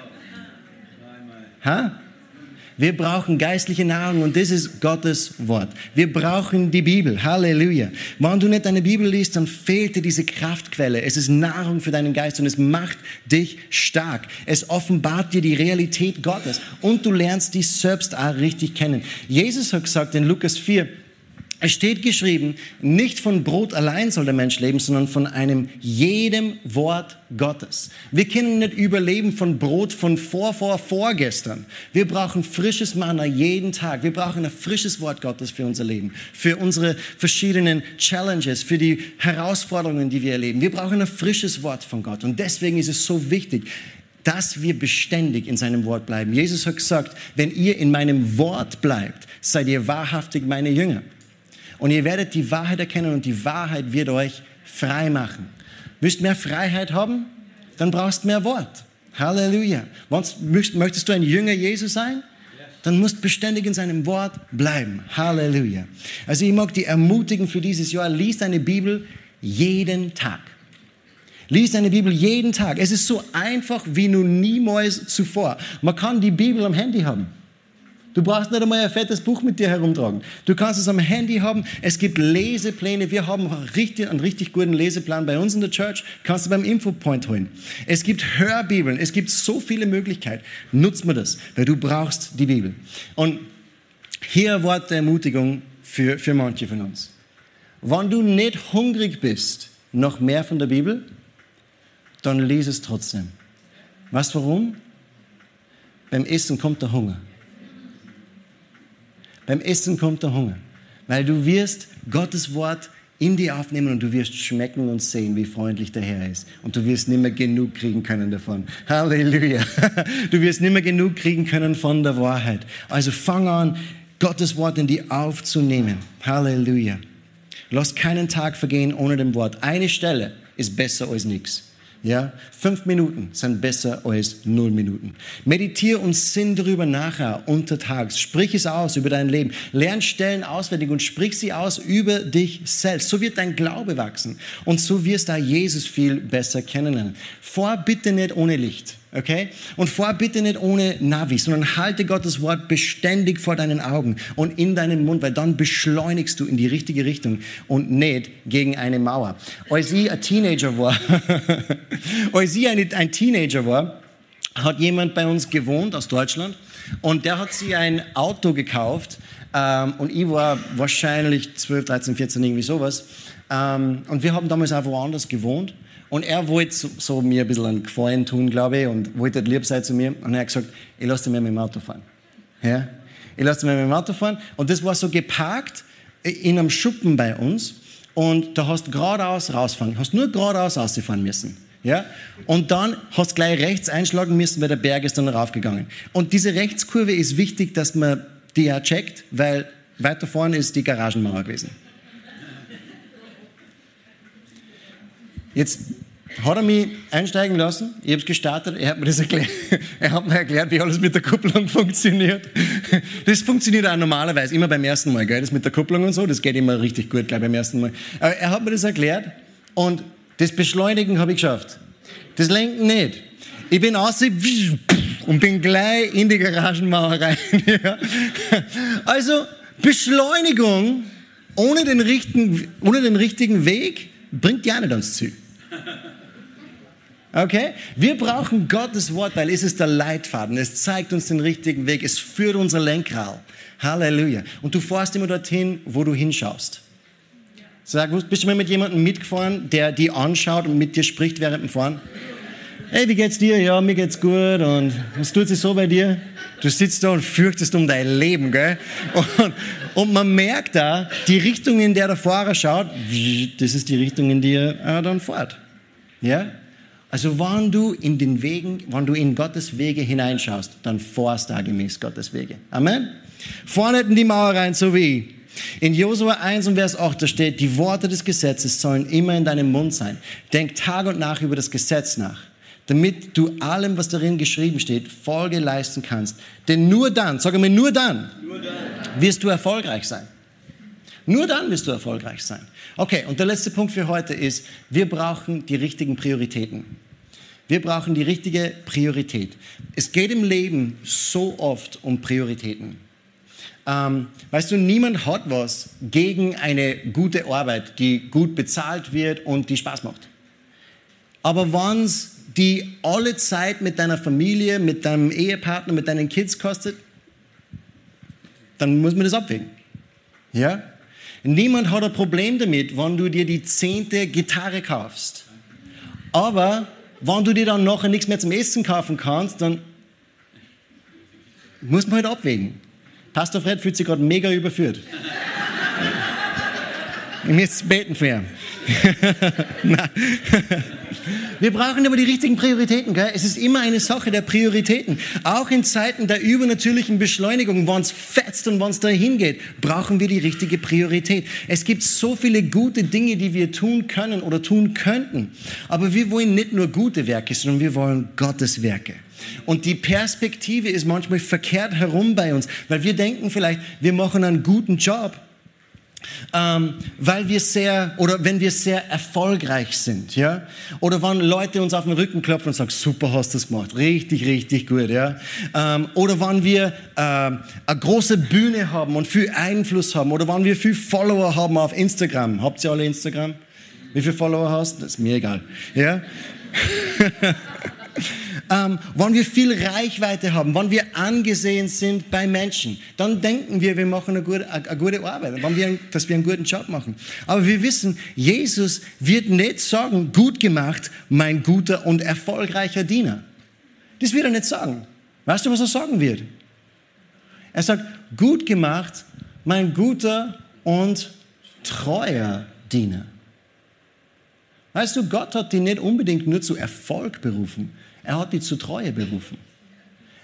Ha? Wir brauchen geistliche Nahrung und das ist Gottes Wort. Wir brauchen die Bibel. Halleluja. Wenn du nicht deine Bibel liest, dann fehlt dir diese Kraftquelle. Es ist Nahrung für deinen Geist und es macht dich stark. Es offenbart dir die Realität Gottes und du lernst dich selbst auch richtig kennen. Jesus hat gesagt in Lukas 4, es steht geschrieben, nicht von Brot allein soll der Mensch leben, sondern von einem jedem Wort Gottes. Wir können nicht überleben von Brot von vor, vor, vorgestern. Wir brauchen frisches Manna jeden Tag. Wir brauchen ein frisches Wort Gottes für unser Leben, für unsere verschiedenen Challenges, für die Herausforderungen, die wir erleben. Wir brauchen ein frisches Wort von Gott. Und deswegen ist es so wichtig, dass wir beständig in seinem Wort bleiben. Jesus hat gesagt, wenn ihr in meinem Wort bleibt, seid ihr wahrhaftig meine Jünger. Und ihr werdet die Wahrheit erkennen und die Wahrheit wird euch frei machen. Willst mehr Freiheit haben? Dann brauchst mehr Wort. Halleluja. Möchtest du ein Jünger Jesus sein? Dann musst beständig in seinem Wort bleiben. Halleluja. Also ich mag die ermutigen für dieses Jahr. Lies deine Bibel jeden Tag. Lies deine Bibel jeden Tag. Es ist so einfach wie nun niemals zuvor. Man kann die Bibel am Handy haben. Du brauchst nicht einmal ein fettes Buch mit dir herumtragen. Du kannst es am Handy haben. Es gibt Lesepläne. Wir haben richtig, einen richtig guten Leseplan bei uns in der Church. Kannst du beim Infopoint holen. Es gibt Hörbibeln. Es gibt so viele Möglichkeiten. Nutz mir das, weil du brauchst die Bibel. Und hier ein Wort der Ermutigung für, für manche von uns. Wenn du nicht hungrig bist noch mehr von der Bibel, dann lies es trotzdem. Weißt warum? Beim Essen kommt der Hunger. Beim Essen kommt der Hunger, weil du wirst Gottes Wort in dir aufnehmen und du wirst schmecken und sehen, wie freundlich der Herr ist. Und du wirst nicht mehr genug kriegen können davon. Halleluja. Du wirst nicht mehr genug kriegen können von der Wahrheit. Also fang an, Gottes Wort in dir aufzunehmen. Halleluja. Lass keinen Tag vergehen ohne dem Wort. Eine Stelle ist besser als nichts. Ja, fünf Minuten sind besser als null Minuten. Meditiere und sinn darüber nachher untertags. Sprich es aus über dein Leben. Lern Stellen auswendig und sprich sie aus über dich selbst. So wird dein Glaube wachsen und so wirst du Jesus viel besser kennenlernen. Vor bitte nicht ohne Licht. Okay? Und vor bitte nicht ohne Navi, sondern halte Gottes Wort beständig vor deinen Augen und in deinen Mund, weil dann beschleunigst du in die richtige Richtung und nicht gegen eine Mauer. Als ich ein Teenager war, als ich ein Teenager war, hat jemand bei uns gewohnt aus Deutschland und der hat sich ein Auto gekauft ähm, und ich war wahrscheinlich 12, 13, 14, irgendwie sowas. Ähm, und wir haben damals auch woanders gewohnt. Und er wollte so, so, mir ein bisschen einen Gefallen tun, glaube ich, und wollte lieb sein zu mir. Und er hat gesagt, ich lasse mir mit dem Auto fahren. Ja? Ich lasse mir mit dem Auto fahren. Und das war so geparkt in einem Schuppen bei uns und da hast geradeaus rausfahren, hast nur geradeaus ausfahren müssen. Ja? Und dann hast du gleich rechts einschlagen müssen, weil der Berg ist dann raufgegangen. Und diese Rechtskurve ist wichtig, dass man die ja checkt, weil weiter vorne ist die Garagenmauer gewesen. Jetzt hat er mich einsteigen lassen, ich habe es gestartet, er hat mir das erklärt, er hat mir erklärt, wie alles mit der Kupplung funktioniert. Das funktioniert auch normalerweise, immer beim ersten Mal, gell? das mit der Kupplung und so, das geht immer richtig gut, gleich beim ersten Mal. Aber er hat mir das erklärt und das Beschleunigen habe ich geschafft. Das Lenken nicht. Ich bin aus und bin gleich in die Garagenmauer rein. Also Beschleunigung ohne den, richtigen, ohne den richtigen Weg bringt ja nicht ans Ziel. Okay? Wir brauchen Gottes Wort, weil es ist der Leitfaden. Es zeigt uns den richtigen Weg. Es führt unser Lenkrad. Halleluja. Und du fährst immer dorthin, wo du hinschaust. Sag, bist du mal mit jemandem mitgefahren, der die anschaut und mit dir spricht während dem Fahren? Hey, wie geht's dir? Ja, mir geht's gut. Und was tut sich so bei dir? Du sitzt da und fürchtest um dein Leben, gell? Und, und man merkt da, die Richtung, in der der Fahrer schaut, das ist die Richtung, in die er dann fährt. Ja? Also wenn du in den Wegen, wenn du in Gottes Wege hineinschaust, dann fährst du gemäß Gottes Wege. Amen. Vorne in die Mauer rein, so wie in Josua 1 und Vers 8 da steht, die Worte des Gesetzes sollen immer in deinem Mund sein. Denk Tag und Nacht über das Gesetz nach, damit du allem, was darin geschrieben steht, Folge leisten kannst. Denn nur dann, sag mir, nur dann, nur dann wirst du erfolgreich sein. Nur dann wirst du erfolgreich sein. Okay, und der letzte Punkt für heute ist, wir brauchen die richtigen Prioritäten. Wir brauchen die richtige Priorität. Es geht im Leben so oft um Prioritäten. Ähm, weißt du, niemand hat was gegen eine gute Arbeit, die gut bezahlt wird und die Spaß macht. Aber wenn es die alle Zeit mit deiner Familie, mit deinem Ehepartner, mit deinen Kids kostet, dann muss man das abwägen. Ja? Niemand hat ein Problem damit, wenn du dir die zehnte Gitarre kaufst. Aber wenn du dir dann nachher nichts mehr zum Essen kaufen kannst, dann muss man halt abwägen. Pastor Fred fühlt sich gerade mega überführt. Ich müsste beten für ihn. Wir brauchen aber die richtigen Prioritäten. Gell? Es ist immer eine Sache der Prioritäten. Auch in Zeiten der übernatürlichen Beschleunigung, wenn es fetzt und wenn es dahin geht, brauchen wir die richtige Priorität. Es gibt so viele gute Dinge, die wir tun können oder tun könnten. Aber wir wollen nicht nur gute Werke, sondern wir wollen Gottes Werke. Und die Perspektive ist manchmal verkehrt herum bei uns, weil wir denken vielleicht, wir machen einen guten Job ähm, weil wir sehr, oder wenn wir sehr erfolgreich sind, ja, oder wenn Leute uns auf den Rücken klopfen und sagen, super hast du das gemacht, richtig, richtig gut, ja, ähm, oder wenn wir äh, eine große Bühne haben und viel Einfluss haben, oder wenn wir viel Follower haben auf Instagram, habt ihr alle Instagram? Wie viele Follower hast? Das ist mir egal, ja. ähm, wenn wir viel Reichweite haben, wenn wir angesehen sind bei Menschen, dann denken wir, wir machen eine gute, eine gute Arbeit, wenn wir, dass wir einen guten Job machen. Aber wir wissen, Jesus wird nicht sagen, gut gemacht, mein guter und erfolgreicher Diener. Das wird er nicht sagen. Weißt du, was er sagen wird? Er sagt, gut gemacht, mein guter und treuer Diener. Weißt du, Gott hat dich nicht unbedingt nur zu Erfolg berufen. Er hat dich zu Treue berufen.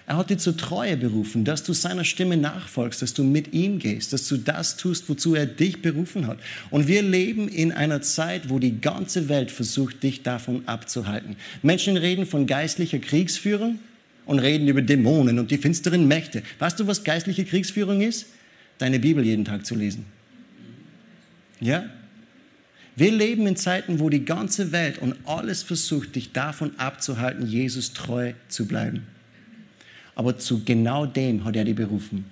Er hat dich zu Treue berufen, dass du seiner Stimme nachfolgst, dass du mit ihm gehst, dass du das tust, wozu er dich berufen hat. Und wir leben in einer Zeit, wo die ganze Welt versucht, dich davon abzuhalten. Menschen reden von geistlicher Kriegsführung und reden über Dämonen und die finsteren Mächte. Weißt du, was geistliche Kriegsführung ist? Deine Bibel jeden Tag zu lesen. Ja? Wir leben in Zeiten, wo die ganze Welt und alles versucht, dich davon abzuhalten, Jesus treu zu bleiben. Aber zu genau dem hat er dich berufen.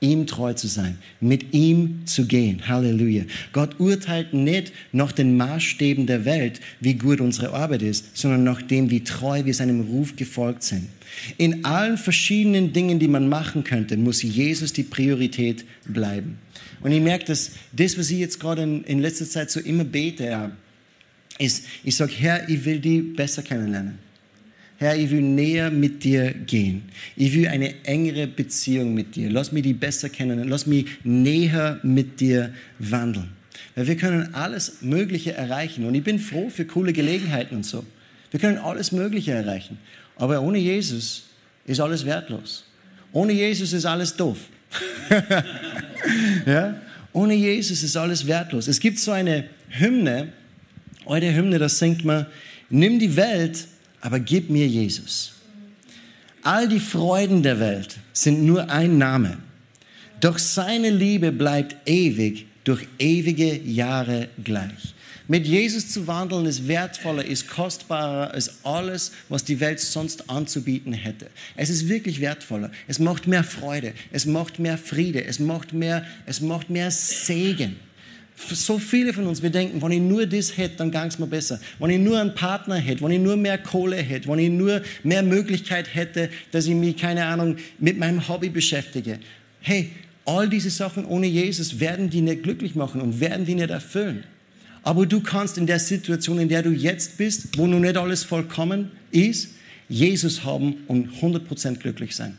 Ihm treu zu sein, mit ihm zu gehen. Halleluja. Gott urteilt nicht nach den Maßstäben der Welt, wie gut unsere Arbeit ist, sondern nach dem, wie treu wir seinem Ruf gefolgt sind. In allen verschiedenen Dingen, die man machen könnte, muss Jesus die Priorität bleiben. Und ich merke, dass das, was ich jetzt gerade in, in letzter Zeit so immer bete, ja, ist, ich sage, Herr, ich will die besser kennenlernen. Herr, ich will näher mit dir gehen. Ich will eine engere Beziehung mit dir. Lass mich die besser kennen. Lass mich näher mit dir wandeln. Weil wir können alles Mögliche erreichen. Und ich bin froh für coole Gelegenheiten und so. Wir können alles Mögliche erreichen. Aber ohne Jesus ist alles wertlos. Ohne Jesus ist alles doof. ja? Ohne Jesus ist alles wertlos. Es gibt so eine Hymne, eure Hymne, das singt man, nimm die Welt, aber gib mir Jesus. All die Freuden der Welt sind nur ein Name. Doch seine Liebe bleibt ewig durch ewige Jahre gleich. Mit Jesus zu wandeln ist wertvoller, ist kostbarer als alles, was die Welt sonst anzubieten hätte. Es ist wirklich wertvoller. Es macht mehr Freude, es macht mehr Friede, es macht mehr, es macht mehr Segen. So viele von uns, wir denken, wenn ich nur das hätte, dann ging es mir besser. Wenn ich nur einen Partner hätte, wenn ich nur mehr Kohle hätte, wenn ich nur mehr Möglichkeit hätte, dass ich mich, keine Ahnung, mit meinem Hobby beschäftige. Hey, all diese Sachen ohne Jesus werden die nicht glücklich machen und werden die nicht erfüllen. Aber du kannst in der Situation, in der du jetzt bist, wo noch nicht alles vollkommen ist, Jesus haben und 100% glücklich sein.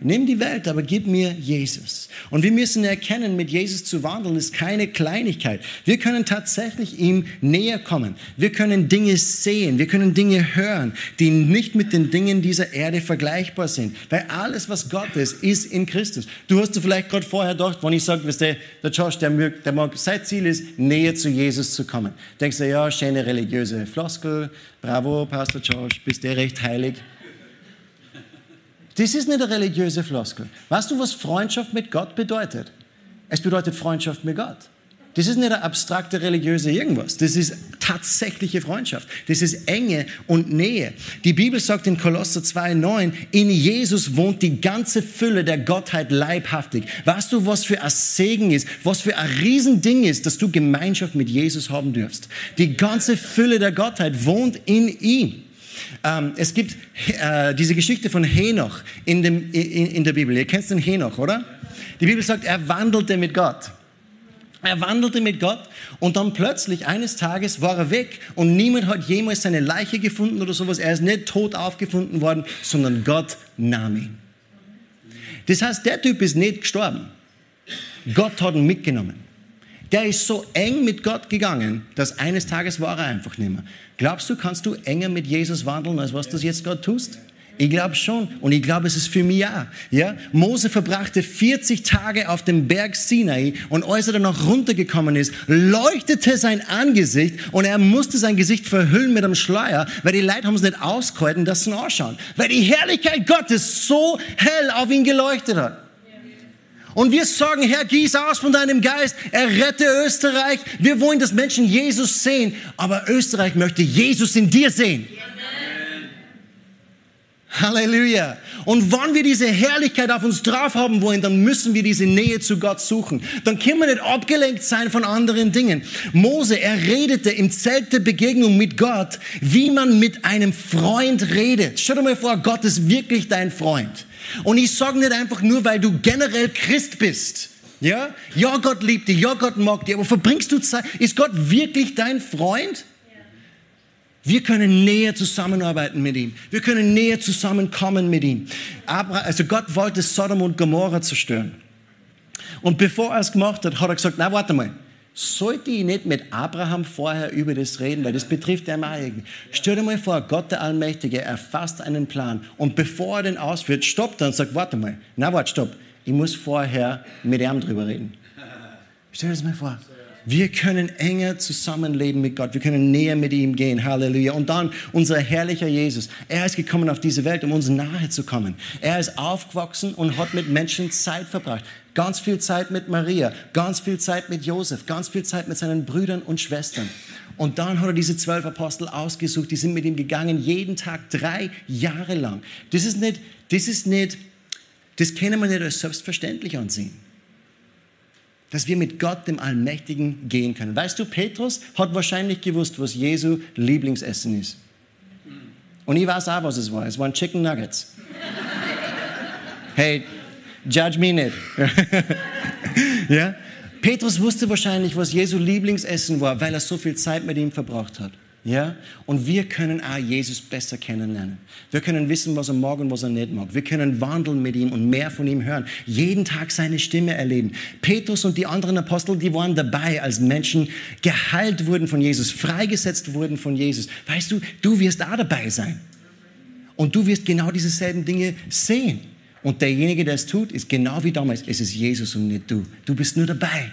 Nimm die Welt, aber gib mir Jesus. Und wir müssen erkennen, mit Jesus zu wandeln ist keine Kleinigkeit. Wir können tatsächlich ihm näher kommen. Wir können Dinge sehen, wir können Dinge hören, die nicht mit den Dingen dieser Erde vergleichbar sind. Weil alles, was Gott ist, ist in Christus. Du hast dir vielleicht gerade vorher gedacht, wenn ich sage, weißt du, der Josh, der mag, der mag, sein Ziel ist, näher zu Jesus zu kommen. Denkst du, ja, schöne religiöse Floskel, bravo, Pastor Josh, bist du recht heilig. Das ist nicht eine religiöse Floskel. Weißt du, was Freundschaft mit Gott bedeutet? Es bedeutet Freundschaft mit Gott. Das ist nicht eine abstrakte religiöse irgendwas. Das ist tatsächliche Freundschaft. Das ist Enge und Nähe. Die Bibel sagt in Kolosser 2,9, in Jesus wohnt die ganze Fülle der Gottheit leibhaftig. Weißt du, was für ein Segen ist, was für ein Riesending ist, dass du Gemeinschaft mit Jesus haben dürfst? Die ganze Fülle der Gottheit wohnt in ihm. Ähm, es gibt äh, diese Geschichte von Henoch in, dem, in, in der Bibel. Ihr kennt den Henoch, oder? Die Bibel sagt, er wandelte mit Gott. Er wandelte mit Gott und dann plötzlich eines Tages war er weg und niemand hat jemals seine Leiche gefunden oder sowas. Er ist nicht tot aufgefunden worden, sondern Gott nahm ihn. Das heißt, der Typ ist nicht gestorben. Gott hat ihn mitgenommen. Der ist so eng mit Gott gegangen, dass eines Tages war er einfach nicht mehr. Glaubst du, kannst du enger mit Jesus wandeln, als was du jetzt gerade tust? Ich glaube schon. Und ich glaube, es ist für mich ja. ja. Mose verbrachte 40 Tage auf dem Berg Sinai und als er dann noch runtergekommen ist, leuchtete sein Angesicht und er musste sein Gesicht verhüllen mit einem Schleier, weil die Leute haben es nicht ausgehalten, dass sie ihn anschauen. Weil die Herrlichkeit Gottes so hell auf ihn geleuchtet hat. Und wir sagen, Herr, gieß aus von deinem Geist, errette Österreich. Wir wollen, dass Menschen Jesus sehen, aber Österreich möchte Jesus in dir sehen. Halleluja. Und wann wir diese Herrlichkeit auf uns drauf haben wollen, dann müssen wir diese Nähe zu Gott suchen. Dann können wir nicht abgelenkt sein von anderen Dingen. Mose, er redete im Zelt der Begegnung mit Gott, wie man mit einem Freund redet. Stell dir mal vor, Gott ist wirklich dein Freund. Und ich sage nicht einfach nur, weil du generell Christ bist. Ja? Ja, Gott liebt dich, ja, Gott mag dich, aber verbringst du Zeit, ist Gott wirklich dein Freund? Wir können näher zusammenarbeiten mit ihm. Wir können näher zusammenkommen mit ihm. Aber, also Gott wollte Sodom und Gomorra zerstören. Und bevor er es gemacht hat, hat er gesagt, na warte mal, sollte ich nicht mit Abraham vorher über das reden, weil das betrifft er mal irgendwie. Stell dir mal vor, Gott der Allmächtige erfasst einen Plan und bevor er den ausführt, stoppt er und sagt, warte mal, na warte, stopp, ich muss vorher mit ihm drüber reden. Stell dir das mal vor. Wir können enger zusammenleben mit Gott. Wir können näher mit ihm gehen. Halleluja. Und dann unser herrlicher Jesus. Er ist gekommen auf diese Welt, um uns nahe zu kommen. Er ist aufgewachsen und hat mit Menschen Zeit verbracht. Ganz viel Zeit mit Maria, ganz viel Zeit mit Josef, ganz viel Zeit mit seinen Brüdern und Schwestern. Und dann hat er diese zwölf Apostel ausgesucht, die sind mit ihm gegangen, jeden Tag drei Jahre lang. Das ist nicht, das ist nicht, das können wir nicht als selbstverständlich ansehen dass wir mit Gott, dem Allmächtigen, gehen können. Weißt du, Petrus hat wahrscheinlich gewusst, was Jesu Lieblingsessen ist. Und ich weiß auch, was es war. Es waren Chicken Nuggets. Hey, judge me nicht. ja? Petrus wusste wahrscheinlich, was Jesu Lieblingsessen war, weil er so viel Zeit mit ihm verbracht hat. Ja? Und wir können auch Jesus besser kennenlernen. Wir können wissen, was er mag und was er nicht mag. Wir können wandeln mit ihm und mehr von ihm hören. Jeden Tag seine Stimme erleben. Petrus und die anderen Apostel, die waren dabei, als Menschen geheilt wurden von Jesus, freigesetzt wurden von Jesus. Weißt du, du wirst auch dabei sein. Und du wirst genau dieselben Dinge sehen. Und derjenige, der es tut, ist genau wie damals. Es ist Jesus und nicht du. Du bist nur dabei.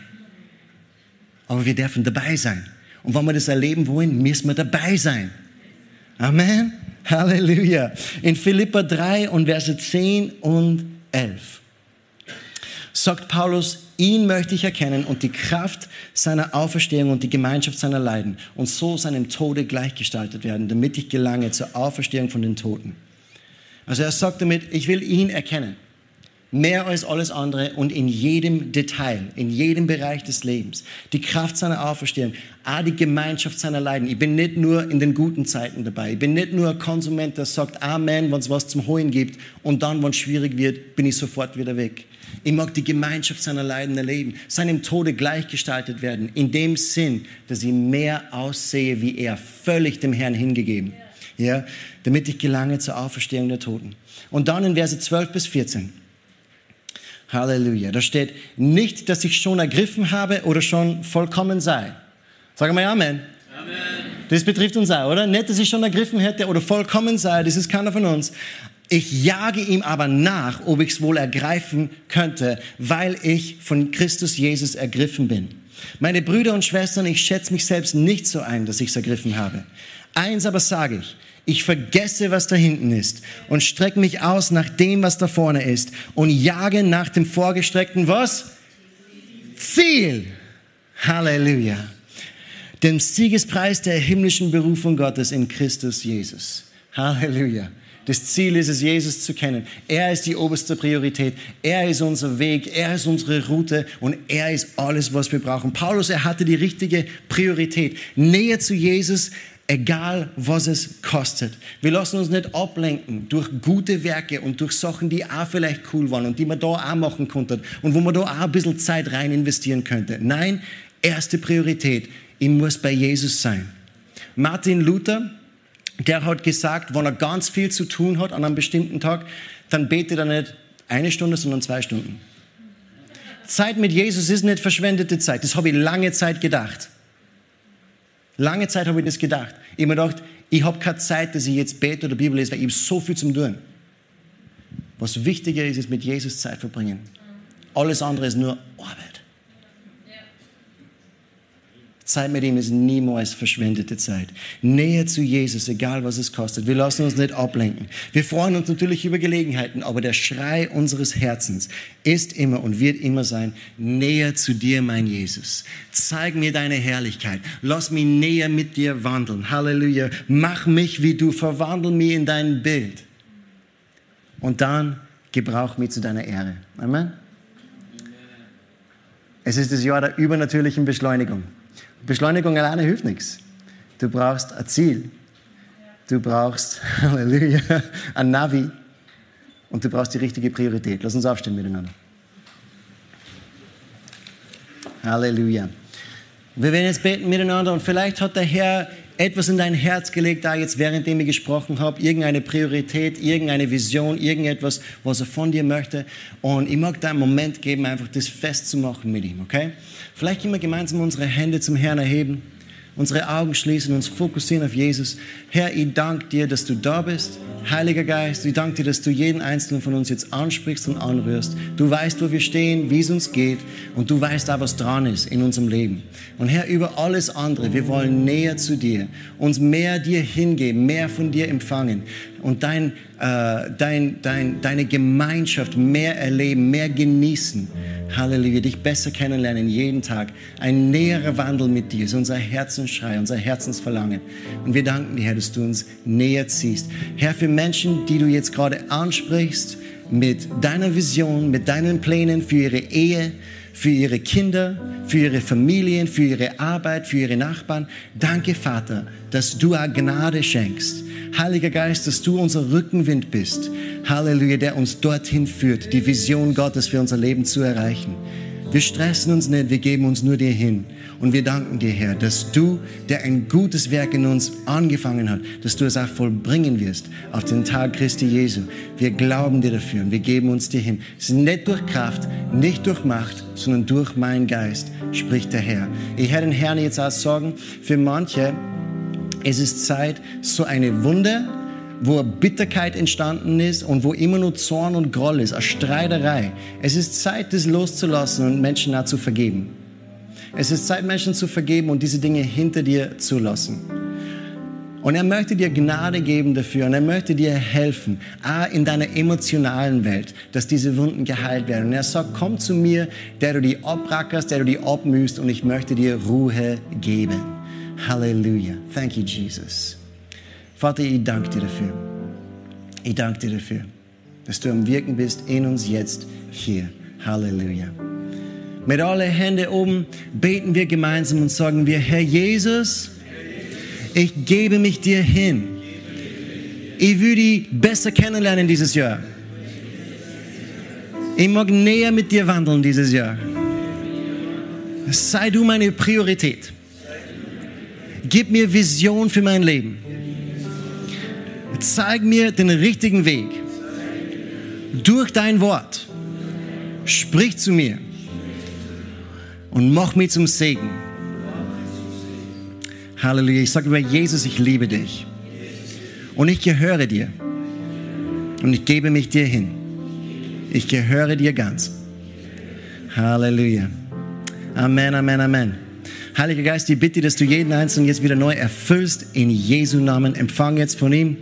Aber wir dürfen dabei sein. Und wenn wir das erleben wollen, müssen wir dabei sein. Amen. Halleluja. In Philippa 3 und Verse 10 und 11 sagt Paulus, ihn möchte ich erkennen und die Kraft seiner Auferstehung und die Gemeinschaft seiner Leiden und so seinem Tode gleichgestaltet werden, damit ich gelange zur Auferstehung von den Toten. Also er sagt damit, ich will ihn erkennen mehr als alles andere und in jedem Detail, in jedem Bereich des Lebens. Die Kraft seiner Auferstehung, auch die Gemeinschaft seiner Leiden. Ich bin nicht nur in den guten Zeiten dabei. Ich bin nicht nur ein Konsument, der sagt Amen, wenn es was zum Holen gibt und dann, wenn es schwierig wird, bin ich sofort wieder weg. Ich mag die Gemeinschaft seiner Leiden erleben, seinem Tode gleichgestaltet werden, in dem Sinn, dass ich mehr aussehe wie er, völlig dem Herrn hingegeben. Ja, damit ich gelange zur Auferstehung der Toten. Und dann in Verse 12 bis 14. Halleluja. Da steht nicht, dass ich schon ergriffen habe oder schon vollkommen sei. Sagen wir Amen. Amen. Das betrifft uns auch, oder? Nicht, dass ich schon ergriffen hätte oder vollkommen sei, das ist keiner von uns. Ich jage ihm aber nach, ob ich es wohl ergreifen könnte, weil ich von Christus Jesus ergriffen bin. Meine Brüder und Schwestern, ich schätze mich selbst nicht so ein, dass ich es ergriffen habe. Eins aber sage ich, ich vergesse, was da hinten ist und strecke mich aus nach dem, was da vorne ist und jage nach dem vorgestreckten was? Ziel. Halleluja. Dem Siegespreis der himmlischen Berufung Gottes in Christus Jesus. Halleluja. Das Ziel ist es, Jesus zu kennen. Er ist die oberste Priorität. Er ist unser Weg. Er ist unsere Route und er ist alles, was wir brauchen. Paulus, er hatte die richtige Priorität. Näher zu Jesus, egal was es kostet. Wir lassen uns nicht ablenken durch gute Werke und durch Sachen, die auch vielleicht cool waren und die man da auch machen konnte und wo man da auch ein bisschen Zeit rein investieren könnte. Nein, erste Priorität, ich muss bei Jesus sein. Martin Luther, der hat gesagt, wenn er ganz viel zu tun hat an einem bestimmten Tag, dann betet er nicht eine Stunde, sondern zwei Stunden. Zeit mit Jesus ist nicht verschwendete Zeit. Das habe ich lange Zeit gedacht. Lange Zeit habe ich das gedacht. Ich habe mir gedacht, ich habe keine Zeit, dass ich jetzt bete oder Bibel lese, weil ich habe so viel zum tun. Was wichtiger ist, ist mit Jesus Zeit verbringen. Alles andere ist nur Arbeit. Zeit mit ihm ist niemals verschwendete Zeit. Näher zu Jesus, egal was es kostet. Wir lassen uns nicht ablenken. Wir freuen uns natürlich über Gelegenheiten, aber der Schrei unseres Herzens ist immer und wird immer sein, näher zu dir, mein Jesus. Zeig mir deine Herrlichkeit. Lass mich näher mit dir wandeln. Halleluja. Mach mich wie du. Verwandel mich in dein Bild. Und dann gebrauch mich zu deiner Ehre. Amen. Es ist das Jahr der übernatürlichen Beschleunigung. Beschleunigung alleine hilft nichts. Du brauchst ein Ziel. Du brauchst, Halleluja, ein Navi. Und du brauchst die richtige Priorität. Lass uns aufstehen miteinander. Halleluja. Wir werden jetzt beten miteinander und vielleicht hat der Herr etwas in dein Herz gelegt, da jetzt währenddem ich gesprochen habe, irgendeine Priorität, irgendeine Vision, irgendetwas, was er von dir möchte. Und ich mag da einen Moment geben, einfach das festzumachen mit ihm, okay? Vielleicht können wir gemeinsam unsere Hände zum Herrn erheben, unsere Augen schließen, uns fokussieren auf Jesus. Herr, ich danke dir, dass du da bist. Heiliger Geist, ich danke dir, dass du jeden Einzelnen von uns jetzt ansprichst und anrührst. Du weißt, wo wir stehen, wie es uns geht und du weißt auch, was dran ist in unserem Leben. Und Herr, über alles andere, wir wollen näher zu dir, uns mehr dir hingeben, mehr von dir empfangen und dein, äh, dein, dein, deine Gemeinschaft mehr erleben, mehr genießen. Halleluja, dich besser kennenlernen jeden Tag. Ein näherer Wandel mit dir ist unser Herzensschrei, unser Herzensverlangen. Und wir danken dir, Herr, dass du uns näher ziehst. Herr, für Menschen, die du jetzt gerade ansprichst, mit deiner Vision, mit deinen Plänen für ihre Ehe, für ihre Kinder, für ihre Familien, für ihre Arbeit, für ihre Nachbarn. Danke, Vater, dass du auch Gnade schenkst. Heiliger Geist, dass du unser Rückenwind bist. Halleluja, der uns dorthin führt, die Vision Gottes für unser Leben zu erreichen. Wir stressen uns nicht, wir geben uns nur dir hin. Und wir danken dir, Herr, dass du, der ein gutes Werk in uns angefangen hat, dass du es auch vollbringen wirst auf den Tag Christi Jesu. Wir glauben dir dafür und wir geben uns dir hin. Es ist nicht durch Kraft, nicht durch Macht, sondern durch meinen Geist, spricht der Herr. Ich werde den Herrn jetzt auch sagen, für manche, es ist Zeit, so eine Wunde, wo Bitterkeit entstanden ist und wo immer nur Zorn und Groll ist, eine Streiterei. Es ist Zeit, das loszulassen und Menschen auch zu vergeben. Es ist Zeit, Menschen zu vergeben und diese Dinge hinter dir zu lassen. Und er möchte dir Gnade geben dafür und er möchte dir helfen, auch in deiner emotionalen Welt, dass diese Wunden geheilt werden. Und er sagt, komm zu mir, der du die abrackerst, der du die abmühst und ich möchte dir Ruhe geben. Halleluja. Thank you, Jesus. Vater, ich danke dir dafür. Ich danke dir dafür, dass du am Wirken bist in uns jetzt hier. Halleluja. Mit allen Händen oben beten wir gemeinsam und sagen wir, Herr Jesus, ich gebe mich dir hin. Ich will dich besser kennenlernen dieses Jahr. Ich mag näher mit dir wandeln dieses Jahr. Sei du meine Priorität. Gib mir Vision für mein Leben. Zeig mir den richtigen Weg. Durch dein Wort. Sprich zu mir. Und mach mich zum Segen. Halleluja. Ich sage über Jesus, ich liebe dich. Und ich gehöre dir. Und ich gebe mich dir hin. Ich gehöre dir ganz. Halleluja. Amen, Amen, Amen. Heiliger Geist, ich bitte, dass du jeden Einzelnen jetzt wieder neu erfüllst. In Jesu Namen. Empfang jetzt von ihm.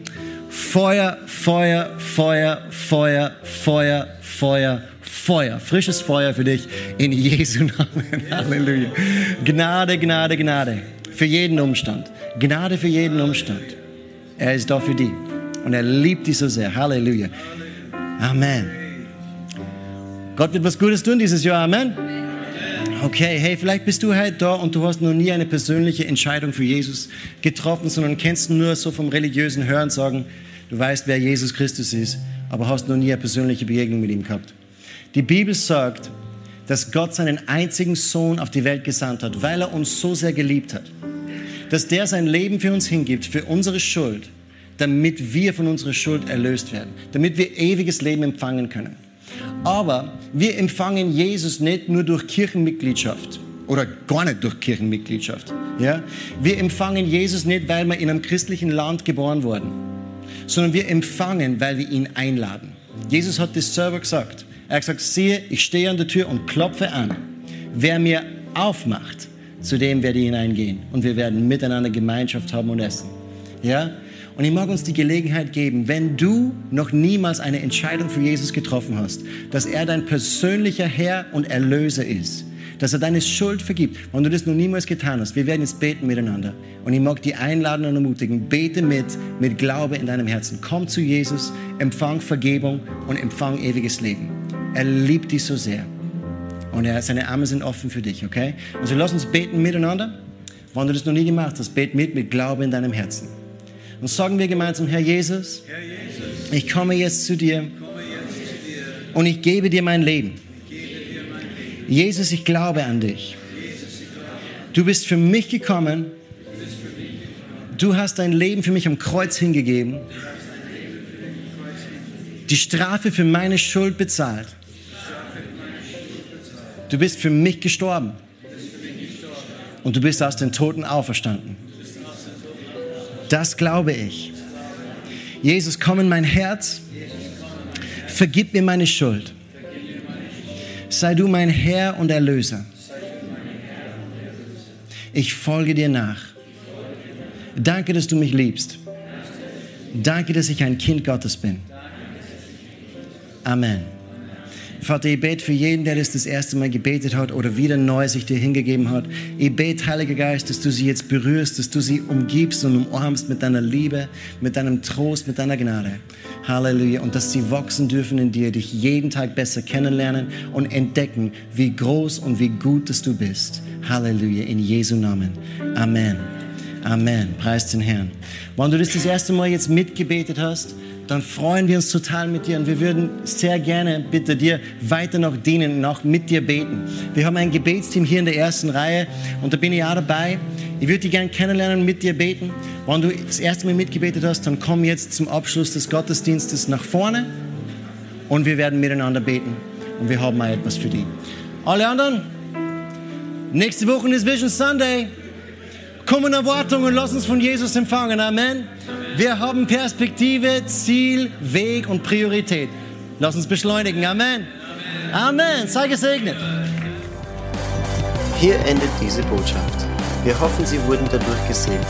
Feuer, Feuer, Feuer, Feuer, Feuer, Feuer, Feuer. Frisches Feuer für dich. In Jesu Namen. Halleluja. Gnade, Gnade, Gnade. Für jeden Umstand. Gnade für jeden Umstand. Er ist da für dich. Und er liebt dich so sehr. Halleluja. Amen. Gott wird was Gutes tun dieses Jahr. Amen. Okay, hey, vielleicht bist du halt da und du hast noch nie eine persönliche Entscheidung für Jesus getroffen, sondern kennst nur so vom religiösen Hören sagen, du weißt, wer Jesus Christus ist, aber hast noch nie eine persönliche Begegnung mit ihm gehabt. Die Bibel sagt, dass Gott seinen einzigen Sohn auf die Welt gesandt hat, weil er uns so sehr geliebt hat. Dass der sein Leben für uns hingibt, für unsere Schuld, damit wir von unserer Schuld erlöst werden, damit wir ewiges Leben empfangen können. Aber wir empfangen Jesus nicht nur durch Kirchenmitgliedschaft oder gar nicht durch Kirchenmitgliedschaft. Ja? Wir empfangen Jesus nicht, weil wir in einem christlichen Land geboren wurden, sondern wir empfangen, weil wir ihn einladen. Jesus hat das selber gesagt. Er hat gesagt, siehe, ich stehe an der Tür und klopfe an. Wer mir aufmacht, zu dem werde ich hineingehen und wir werden miteinander Gemeinschaft haben und essen. Ja? Und ich mag uns die Gelegenheit geben, wenn du noch niemals eine Entscheidung für Jesus getroffen hast, dass er dein persönlicher Herr und Erlöser ist, dass er deine Schuld vergibt, wenn du das noch niemals getan hast. Wir werden jetzt beten miteinander. Und ich mag die einladen und ermutigen, bete mit, mit Glaube in deinem Herzen. Komm zu Jesus, empfang Vergebung und empfang ewiges Leben. Er liebt dich so sehr. Und er, seine Arme sind offen für dich, okay? Also lass uns beten miteinander. Wenn du das noch nie gemacht hast, bet mit, mit Glaube in deinem Herzen. Und sagen wir gemeinsam, Herr Jesus, ich komme jetzt zu dir und ich gebe dir mein Leben. Jesus, ich glaube an dich. Du bist für mich gekommen. Du hast dein Leben für mich am Kreuz hingegeben. Die Strafe für meine Schuld bezahlt. Du bist für mich gestorben. Und du bist aus den Toten auferstanden. Das glaube ich. Jesus, komm in mein Herz. Vergib mir meine Schuld. Sei du mein Herr und Erlöser. Ich folge dir nach. Danke, dass du mich liebst. Danke, dass ich ein Kind Gottes bin. Amen. Vater, ich bete für jeden, der das das erste Mal gebetet hat oder wieder neu sich dir hingegeben hat. Ich bete, Heiliger Geist, dass du sie jetzt berührst, dass du sie umgibst und umarmst mit deiner Liebe, mit deinem Trost, mit deiner Gnade. Halleluja. Und dass sie wachsen dürfen in dir, dich jeden Tag besser kennenlernen und entdecken, wie groß und wie gut dass du bist. Halleluja. In Jesu Namen. Amen. Amen. Preis den Herrn. Wenn du das das erste Mal jetzt mitgebetet hast, dann freuen wir uns total mit dir und wir würden sehr gerne bitte dir weiter noch dienen und auch mit dir beten. Wir haben ein Gebetsteam hier in der ersten Reihe und da bin ich auch dabei. Ich würde dich gerne kennenlernen und mit dir beten. Wenn du das erste Mal mitgebetet hast, dann komm jetzt zum Abschluss des Gottesdienstes nach vorne und wir werden miteinander beten und wir haben mal etwas für dich. Alle anderen, nächste Woche ist Vision Sunday. Komm in Erwartung und lass uns von Jesus empfangen. Amen. Wir haben Perspektive, Ziel, Weg und Priorität. Lass uns beschleunigen. Amen. Amen. Sei gesegnet. Hier endet diese Botschaft. Wir hoffen, Sie wurden dadurch gesegnet.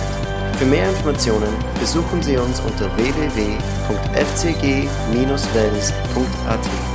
Für mehr Informationen besuchen Sie uns unter www.fcg-wells.at.